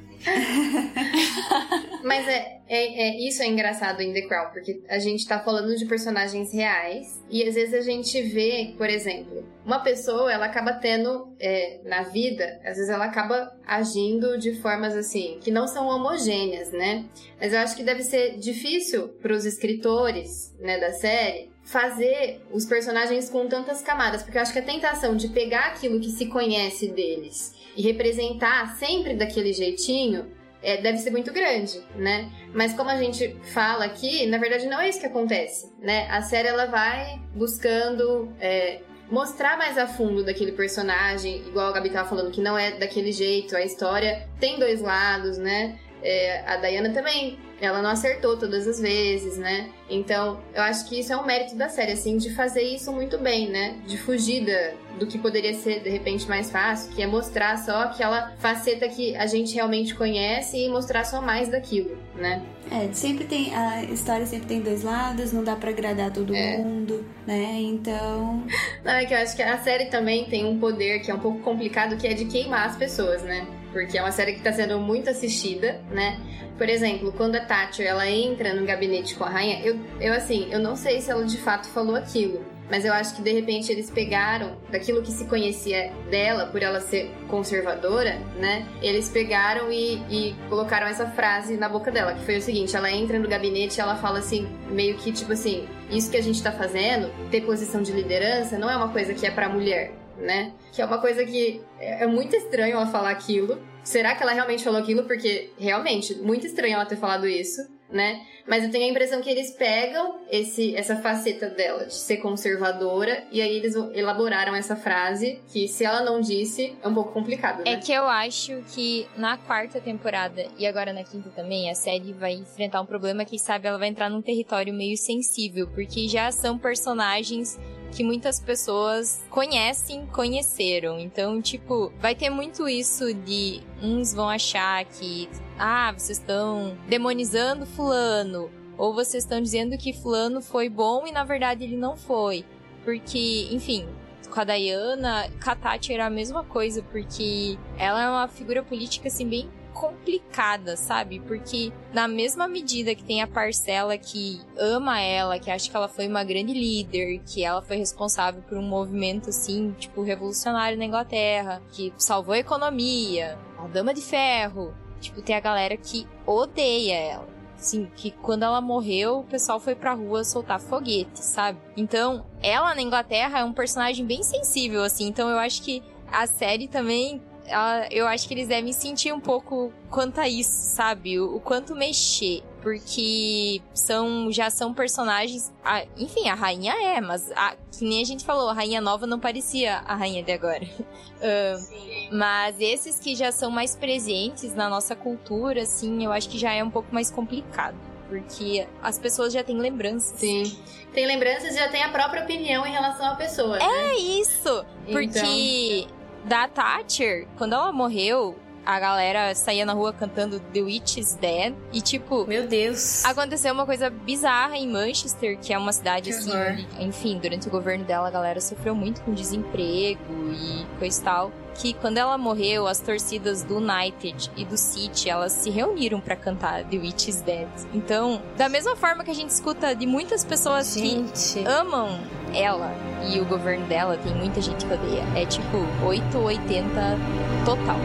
Mas é, é, é, isso é engraçado em The Crown, porque a gente tá falando de personagens reais e às vezes a gente vê, por exemplo, uma pessoa ela acaba tendo é, na vida, às vezes ela acaba agindo de formas assim que não são homogêneas, né? Mas eu acho que deve ser difícil para os escritores, né, da série fazer os personagens com tantas camadas, porque eu acho que a tentação de pegar aquilo que se conhece deles e representar sempre daquele jeitinho é, deve ser muito grande, né? Mas como a gente fala aqui, na verdade não é isso que acontece, né? A série ela vai buscando é, mostrar mais a fundo daquele personagem, igual a Gabi tava falando, que não é daquele jeito, a história tem dois lados, né? É, a Diana também ela não acertou todas as vezes, né? Então, eu acho que isso é um mérito da série, assim, de fazer isso muito bem, né? De fugir da, do que poderia ser, de repente, mais fácil, que é mostrar só aquela faceta que a gente realmente conhece e mostrar só mais daquilo, né? É, sempre tem. A história sempre tem dois lados, não dá para agradar todo é. mundo, né? Então. Não, é que eu acho que a série também tem um poder que é um pouco complicado, que é de queimar as pessoas, né? Porque é uma série que tá sendo muito assistida, né? Por exemplo, quando a Tati ela entra no gabinete com a rainha, eu, eu assim, eu não sei se ela de fato falou aquilo. Mas eu acho que de repente eles pegaram daquilo que se conhecia dela, por ela ser conservadora, né? Eles pegaram e, e colocaram essa frase na boca dela, que foi o seguinte: ela entra no gabinete e ela fala assim, meio que tipo assim, isso que a gente tá fazendo, ter posição de liderança, não é uma coisa que é pra mulher, né? Que é uma coisa que é, é muito estranho ela falar aquilo. Será que ela realmente falou aquilo? Porque, realmente, muito estranho ela ter falado isso, né? Mas eu tenho a impressão que eles pegam esse, essa faceta dela de ser conservadora e aí eles elaboraram essa frase que, se ela não disse, é um pouco complicado, né? É que eu acho que na quarta temporada e agora na quinta também, a série vai enfrentar um problema que, sabe, ela vai entrar num território meio sensível, porque já são personagens que muitas pessoas conhecem, conheceram. Então, tipo, vai ter muito isso de uns vão achar que, ah, vocês estão demonizando fulano, ou vocês estão dizendo que fulano foi bom e na verdade ele não foi. Porque, enfim, com a Diana, Katati era a mesma coisa, porque ela é uma figura política assim bem complicada, sabe? Porque na mesma medida que tem a parcela que ama ela, que acha que ela foi uma grande líder, que ela foi responsável por um movimento assim, tipo, revolucionário na Inglaterra, que salvou a economia, a dama de ferro. Tipo, tem a galera que odeia ela. Assim, que quando ela morreu, o pessoal foi pra rua soltar foguete, sabe? Então, ela na Inglaterra é um personagem bem sensível, assim. Então, eu acho que a série também ela, eu acho que eles devem sentir um pouco quanto a isso, sabe? O, o, quanto mexer. porque são já são personagens. A, enfim, a rainha é, mas a, que nem a gente falou, a rainha nova não parecia a rainha de agora. Uh, mas esses que já são mais presentes na nossa cultura, assim, eu acho que já é um pouco mais complicado. Porque as pessoas já têm lembranças. Sim. Tem lembranças e já tem a própria opinião em relação à pessoa. Né? É isso! Porque então... da Thatcher, quando ela morreu, a galera saía na rua cantando The Witch is Dead. E, tipo. Meu Deus. Aconteceu uma coisa bizarra em Manchester, que é uma cidade que assim. Horror. Enfim, durante o governo dela, a galera sofreu muito com desemprego e coisa e tal. Que quando ela morreu, as torcidas do United e do City, elas se reuniram para cantar The Witch is Dead. Então, da mesma forma que a gente escuta de muitas pessoas gente. que amam ela e o governo dela, tem muita gente que odeia. É tipo 8 ou 80 total.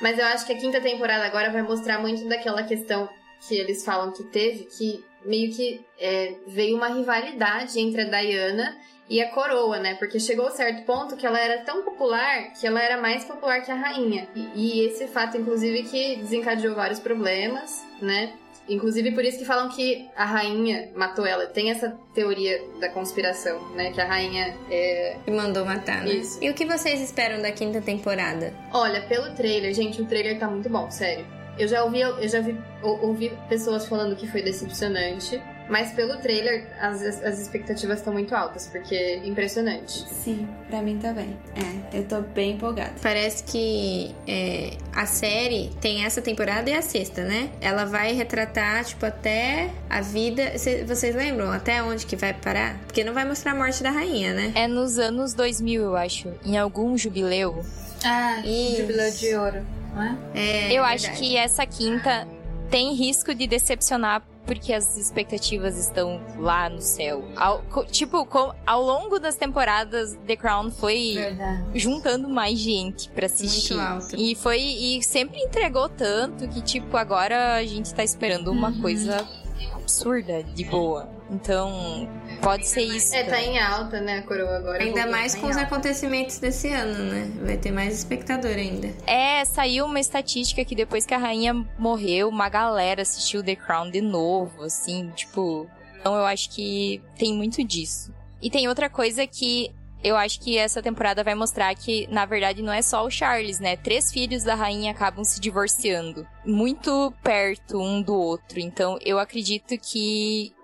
Mas eu acho que a quinta temporada agora vai mostrar muito daquela questão que eles falam que teve, que meio que é, veio uma rivalidade entre a Diana e a coroa, né? Porque chegou a certo ponto que ela era tão popular que ela era mais popular que a rainha. E, e esse fato, inclusive, que desencadeou vários problemas, né? Inclusive por isso que falam que a rainha matou ela. Tem essa teoria da conspiração, né? Que a rainha é... Que mandou matar, né? Isso. E o que vocês esperam da quinta temporada? Olha, pelo trailer, gente, o trailer tá muito bom, sério. Eu já ouvi, eu já vi, ouvi pessoas falando que foi decepcionante. Mas pelo trailer, as, as expectativas estão muito altas, porque é impressionante. Sim, pra mim também. É, eu tô bem empolgada. Parece que é, a série tem essa temporada e a sexta, né? Ela vai retratar, tipo, até a vida. Cê, vocês lembram até onde que vai parar? Porque não vai mostrar a morte da rainha, né? É nos anos 2000, eu acho. Em algum jubileu. Ah, Isso. jubileu de ouro, não é? é eu verdade. acho que essa quinta tem risco de decepcionar porque as expectativas estão lá no céu. Ao, tipo, ao longo das temporadas, The Crown foi Verdade. juntando mais gente para assistir. Muito alto. E foi e sempre entregou tanto que tipo agora a gente tá esperando uma uhum. coisa absurda de boa. Então, pode ser isso. É, tá em alta, né, a coroa agora. Ainda mais tá com os alta. acontecimentos desse ano, né? Vai ter mais espectador ainda. É, saiu uma estatística que depois que a rainha morreu, uma galera assistiu The Crown de novo, assim, tipo. Então eu acho que tem muito disso. E tem outra coisa que eu acho que essa temporada vai mostrar que, na verdade, não é só o Charles, né? Três filhos da rainha acabam se divorciando. Muito perto um do outro. Então, eu acredito que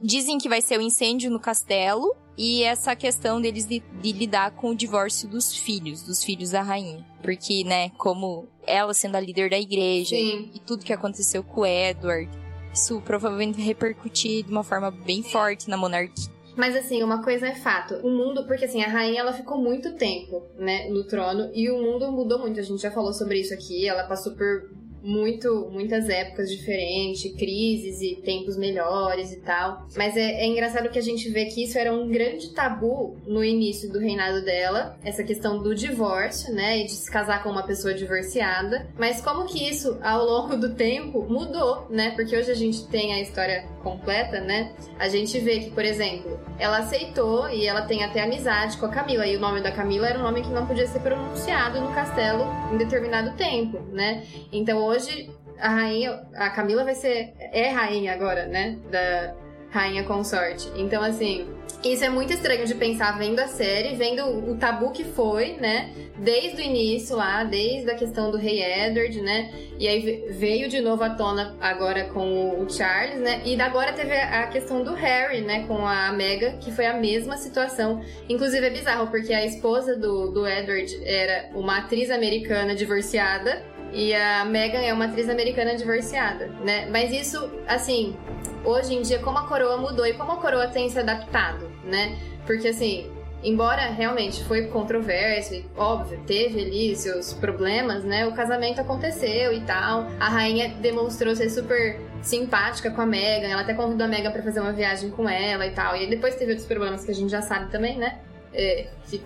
Dizem que vai ser o um incêndio no castelo e essa questão deles de, de, lidar com o divórcio dos filhos, dos filhos da rainha. Porque, né, como ela sendo a líder da igreja Sim. e tudo que aconteceu com o Edward, isso provavelmente vai repercutir de uma forma bem forte na monarquia. Mas assim, uma coisa é fato. O mundo, porque assim, a rainha ela ficou muito tempo, né, no trono e o mundo mudou muito. A gente já falou sobre isso aqui. Ela passou por muito, muitas épocas diferentes, crises e tempos melhores e tal. Mas é, é, engraçado que a gente vê que isso era um grande tabu no início do reinado dela, essa questão do divórcio, né, e de se casar com uma pessoa divorciada. Mas como que isso, ao longo do tempo, mudou, né? Porque hoje a gente tem a história completa, né? A gente vê que, por exemplo, ela aceitou e ela tem até amizade com a Camila, e o nome da Camila era um nome que não podia ser pronunciado no castelo em determinado tempo, né? Então hoje a rainha, a Camila vai ser é rainha agora, né, da rainha consorte. Então assim, isso é muito estranho de pensar vendo a série, vendo o tabu que foi, né? Desde o início lá, desde a questão do rei Edward, né? E aí veio de novo à tona agora com o Charles, né? E agora teve a questão do Harry, né? Com a Meghan, que foi a mesma situação. Inclusive é bizarro, porque a esposa do, do Edward era uma atriz americana divorciada. E a Meghan é uma atriz americana divorciada, né? Mas isso, assim, hoje em dia, como a coroa mudou e como a coroa tem se adaptado, né? Porque assim, embora realmente foi controverso, e, óbvio, teve ali seus problemas, né? O casamento aconteceu e tal. A rainha demonstrou ser super simpática com a Megan, ela até convidou a Megan pra fazer uma viagem com ela e tal. E depois teve outros problemas que a gente já sabe também, né? É, que,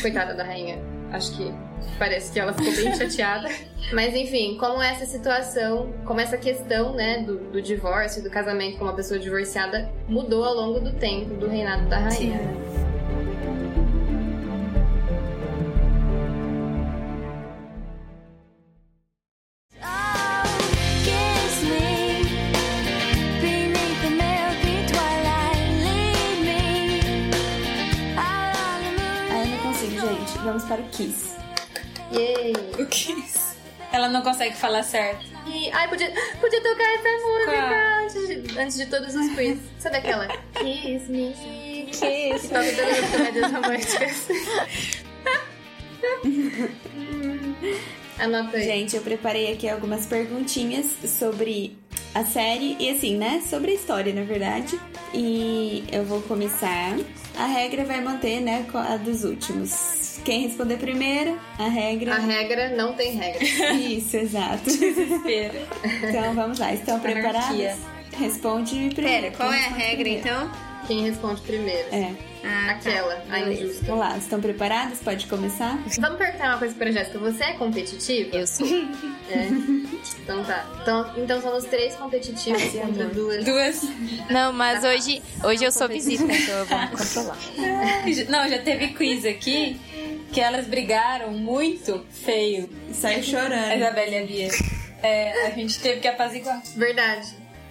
coitada da rainha. Acho que parece que ela ficou bem chateada. Mas enfim, como essa situação, como essa questão, né, do, do divórcio, do casamento com uma pessoa divorciada mudou ao longo do tempo do reinado da rainha. né? Vamos para o Kiss. Yay! O Kiss. Ela não consegue falar certo. E, ai, podia, podia tocar essa música antes de, antes de todos os quiz. Sabe aquela? Kiss me. Kiss. Toca todas as comédias românticas. Anota aí. Gente, eu preparei aqui algumas perguntinhas sobre a série e assim, né? Sobre a história, na verdade. E eu vou começar. A regra vai manter, né? A dos últimos. Quem responder primeiro, a regra. A regra não tem regra. Isso, exato. Desespero. Então vamos lá, estão preparadas? Anarquia. Responde primeiro. Pera, qual é a regra primeiro? então? Quem responde primeiro? É. Ah, Aquela, a injusta. Vamos lá, estão preparadas? Pode começar? Vamos perguntar uma coisa pra Jéssica. Você é competitiva? Eu sou. É. Então tá. Então, então somos três competitivos Ai, contra amor. duas. Duas. Não, mas hoje, hoje eu sou visita, então eu vou me controlar. Não, já teve quiz aqui que elas brigaram muito feio. Saiu A chorando. Isabela e a Bia. É, a gente teve que apaziguar. Verdade.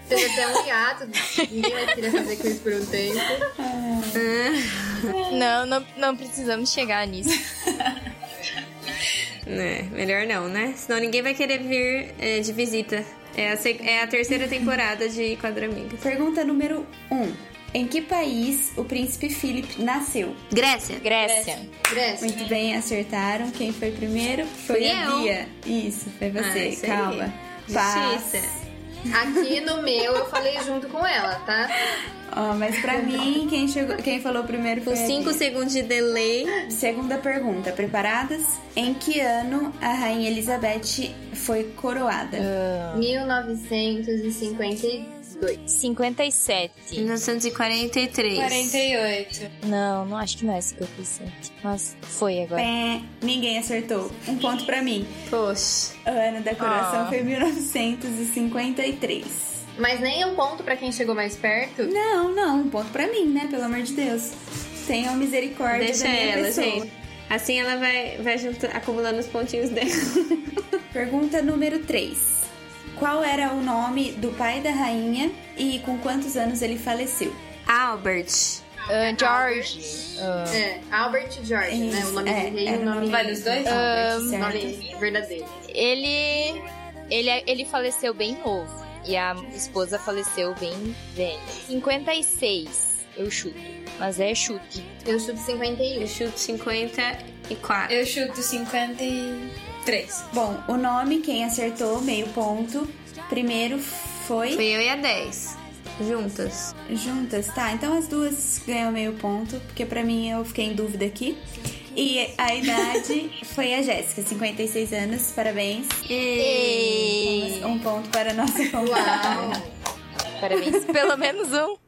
Teve até um hiato. Ninguém mais queria fazer quiz por um tempo. Não, não, não precisamos chegar nisso. É, melhor não, né? Senão ninguém vai querer vir é, de visita. É a, é a terceira temporada de Quadramigos. Pergunta número 1. Um. Em que país o príncipe Philip nasceu? Grécia. Grécia. Grécia. Muito bem, acertaram. Quem foi primeiro? Foi Fui a eu. Bia. Isso, foi você. Ah, isso aí. Calma. Paz. Aqui no meu eu falei junto com ela, tá? Ó, mas pra mim, quem, chegou, quem falou primeiro foi Com a 5 Bia. segundos de delay. Segunda pergunta. Preparadas? Em que ano a Rainha Elizabeth foi coroada? 1952. 57. 1943. 48. Não, não acho que não é 57. Mas foi agora. Pé, ninguém acertou. Um ponto pra mim. Poxa. O ano da coroação Ah. foi 1953. Mas nem um ponto pra quem chegou mais perto. Não, não, um ponto pra mim, né? Pelo amor de Deus. Tenham misericórdia Deixa da minha ela, pessoa. gente. Assim ela vai, vai junto, acumulando os pontinhos dela. Pergunta número 3. Qual era o nome do pai da rainha e com quantos anos ele faleceu? Albert. Ah, George. Ah, É, Albert George, né? O nome é, rei e o nome, Vai dos dois? Albert, o certo. nome verdadeiro. ele, ele, ele faleceu bem novo. E a esposa faleceu bem velha. 56, eu chuto. Mas é chute. Eu chuto 51. Eu chuto 54. Eu chuto 53. Bom, o nome, quem acertou, meio ponto. Primeiro foi Fui eu e a 10. Juntas. juntas, tá? Então as duas ganham meio ponto, porque pra mim eu fiquei em dúvida aqui. E a idade foi a Jéssica, 56 anos, parabéns. Ei! Um ponto para a nossa convidada. Parabéns. Pelo menos um.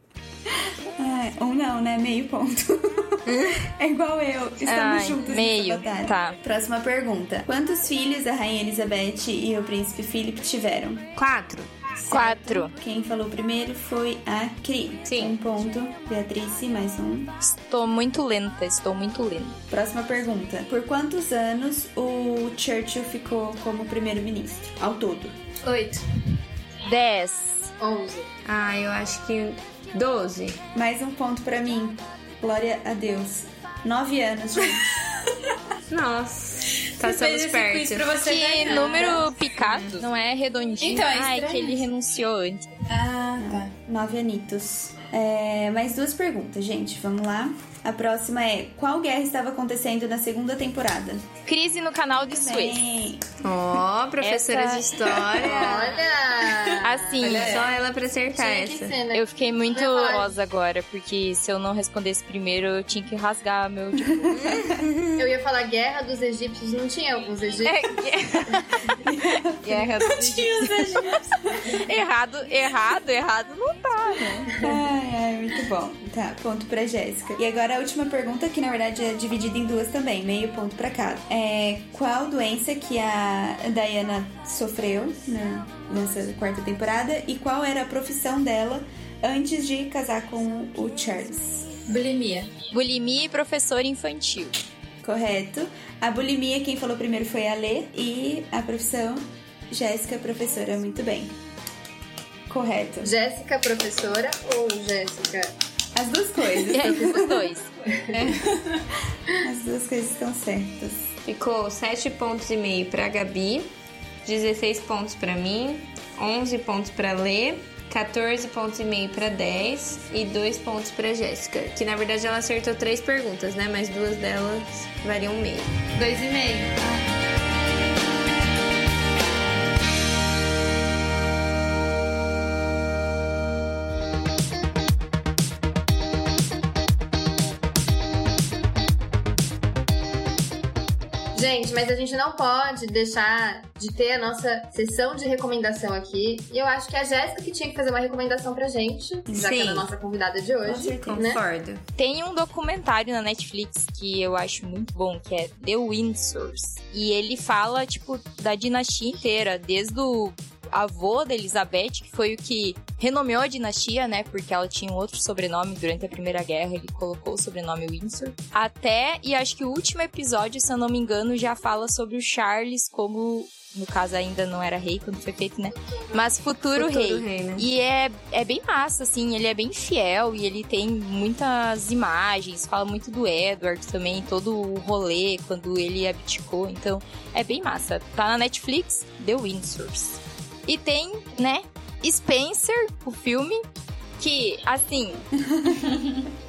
Ai, um não, né? Meio ponto. é igual eu. Estamos Ai, juntos meio, nessa batalha. tá. Próxima pergunta. Quantos filhos a Rainha Elizabeth e o Príncipe Philip tiveram? 4. Quatro. Quem falou primeiro foi a Cri. Sim. Um ponto. Beatrice, mais um. Estou muito lenta, estou muito lenta. Próxima pergunta. Por quantos anos o Churchill ficou como primeiro-ministro? Ao todo. 8. Dez. 11. Ah, eu acho que 12. Mais um ponto pra mim. Glória a Deus. Nove anos, gente. Nossa. Perto. pra você Que ganhar. número picado, não é redondinho. Então, é Ai, que ele renunciou antes. Ah, tá. Nove anitos. É, mais duas perguntas, gente. Vamos lá. A próxima é: Qual guerra estava acontecendo na segunda temporada? Crise no canal de Suez. Ó, professora Essa- de história. Olha! Assim, Olha Só ela pra acertar essa. ser, né? Eu fiquei muito rosa agora, porque se eu não respondesse primeiro, eu tinha que rasgar meu diploma. Eu ia falar Guerra dos Egípcios, não tinha alguns egípcios? É, guerra dos egípcios. Errado, errado, errado não tá, né? Ai, ai, muito bom. Tá, ponto pra Jéssica. E agora a última pergunta, que na verdade é dividida em duas também, meio ponto pra cada. É qual doença que a Diana sofreu na- nessa quarta temporada e qual era a profissão dela antes de casar com o Charles? Bulimia. Bulimia e professor infantil. Correto. A bulimia, quem falou primeiro foi a Lê e a profissão Jéssica, professora. Muito bem. Correto. Jéssica, professora ou Jéssica? As duas coisas. É, os dois. As duas coisas estão certas. Ficou 7 pontos e meio pra Gabi, 16 pontos pra mim, 11 pontos pra Lê, 14 pontos e meio pra 10 e 2 pontos pra Jéssica. Que na verdade ela acertou três perguntas, né? Mas duas delas variam meio. Dois e meio. Mas a gente não pode deixar de ter a nossa sessão de recomendação aqui. E eu acho que é a Jéssica que tinha que fazer uma recomendação pra gente, já que Sim. ela é a nossa convidada de hoje. né? Concordo. Tem um documentário na Netflix que eu acho muito bom, que é The Windsors. E ele fala, tipo, da dinastia inteira, desde o avô da Elizabeth, que foi o que renomeou a dinastia, né? Porque ela tinha um outro sobrenome durante a Primeira Guerra, ele colocou o sobrenome Windsor. Até, e acho que o último episódio, se eu não me engano, já fala sobre o Charles como. No caso, ainda não era rei quando foi feito, né? Mas futuro, Futuro rei. rei, né? E é, é bem massa, assim, ele é bem fiel e ele tem muitas imagens, fala muito do Edward também, todo o rolê quando ele abdicou, então é bem massa. Tá na Netflix, The Windsors. E tem, né, Spencer, o filme, que, assim.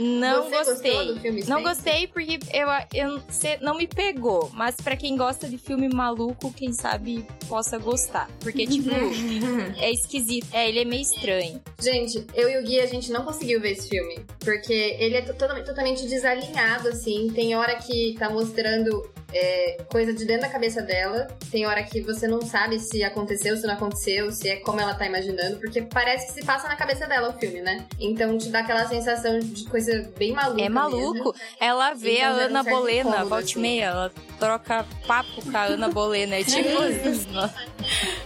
Não Você gostei. Não gostei porque eu, eu não me pegou. Mas pra quem gosta de filme maluco, quem sabe possa gostar. Porque, tipo, é esquisito. É, ele é meio estranho. Gente, eu e o Gui, a gente não conseguiu ver esse filme. Porque ele é totalmente, totalmente desalinhado, assim. Tem hora que tá mostrando é, coisa de dentro da cabeça dela. Tem hora que você não sabe se aconteceu, se não aconteceu, se é como ela tá imaginando. Porque parece que se passa na cabeça dela o filme, né? Então te dá aquela sensação de coisa bem maluca. É maluco. mesmo. Ela vê Então, a Ana Bolena, incômodo, volta e assim. meia, ela troca papo com a Ana Bolena. É tipo isso.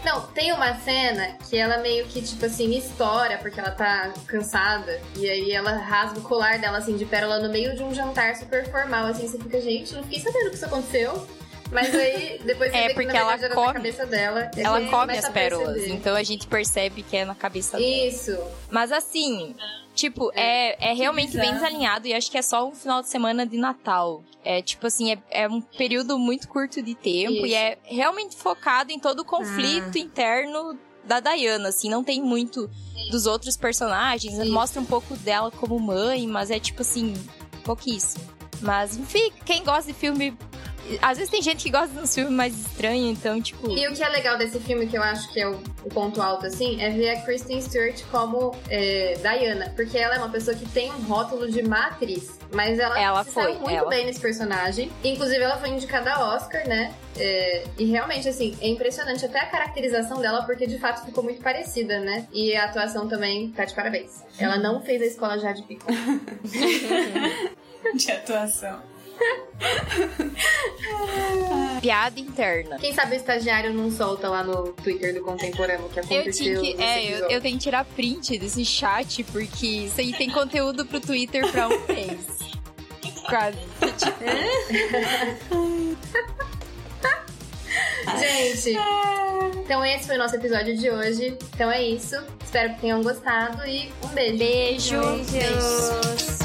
Não, tem uma cena que ela meio que, tipo assim, estoura porque ela tá cansada. E aí ela rasga o colar dela, assim, de pérola no meio de um jantar super formal, assim. Você fica, gente, não fiquei sabendo que isso aconteceu. Mas aí, depois você É, vê que porque na ela come- na cabeça dela. Ela come as pérolas, então a gente percebe que é na cabeça dela. Isso. Mas assim, tipo, é, é realmente bem bizarro. desalinhado e acho que é só um final de semana de Natal. É tipo assim, é, é um período muito curto de tempo Isso. e é realmente focado em todo o conflito interno da Diana, assim, não tem muito dos outros personagens, Isso. mostra um pouco dela como mãe, mas é tipo assim, pouquíssimo. Mas enfim, quem gosta de filme. Às vezes tem gente que gosta de um filme mais estranho, então, tipo. E o que é legal desse filme, que eu acho que é o, o ponto alto, assim, é ver a Kristen Stewart como é, Diana. Porque ela é uma pessoa que tem um rótulo de má atriz. Mas ela, Ela se foi, saiu muito ela bem nesse personagem. Inclusive, ela foi indicada a Oscar, né? É, e realmente, assim, é impressionante até a caracterização dela, porque de fato ficou muito parecida, né? E a atuação também tá de parabéns. Ela não fez a escola já de pico. De atuação. Piada interna. Quem sabe o estagiário não solta lá no Twitter do Contemporâneo que Eu aconteceu tinha que. É, eu, eu tenho que tirar print desse chat, porque isso aí tem conteúdo pro Twitter pra um mês. Quase. Gente, então esse foi o nosso episódio de hoje. Então é isso. Espero que tenham gostado e um beijo. Beijo. Beijos.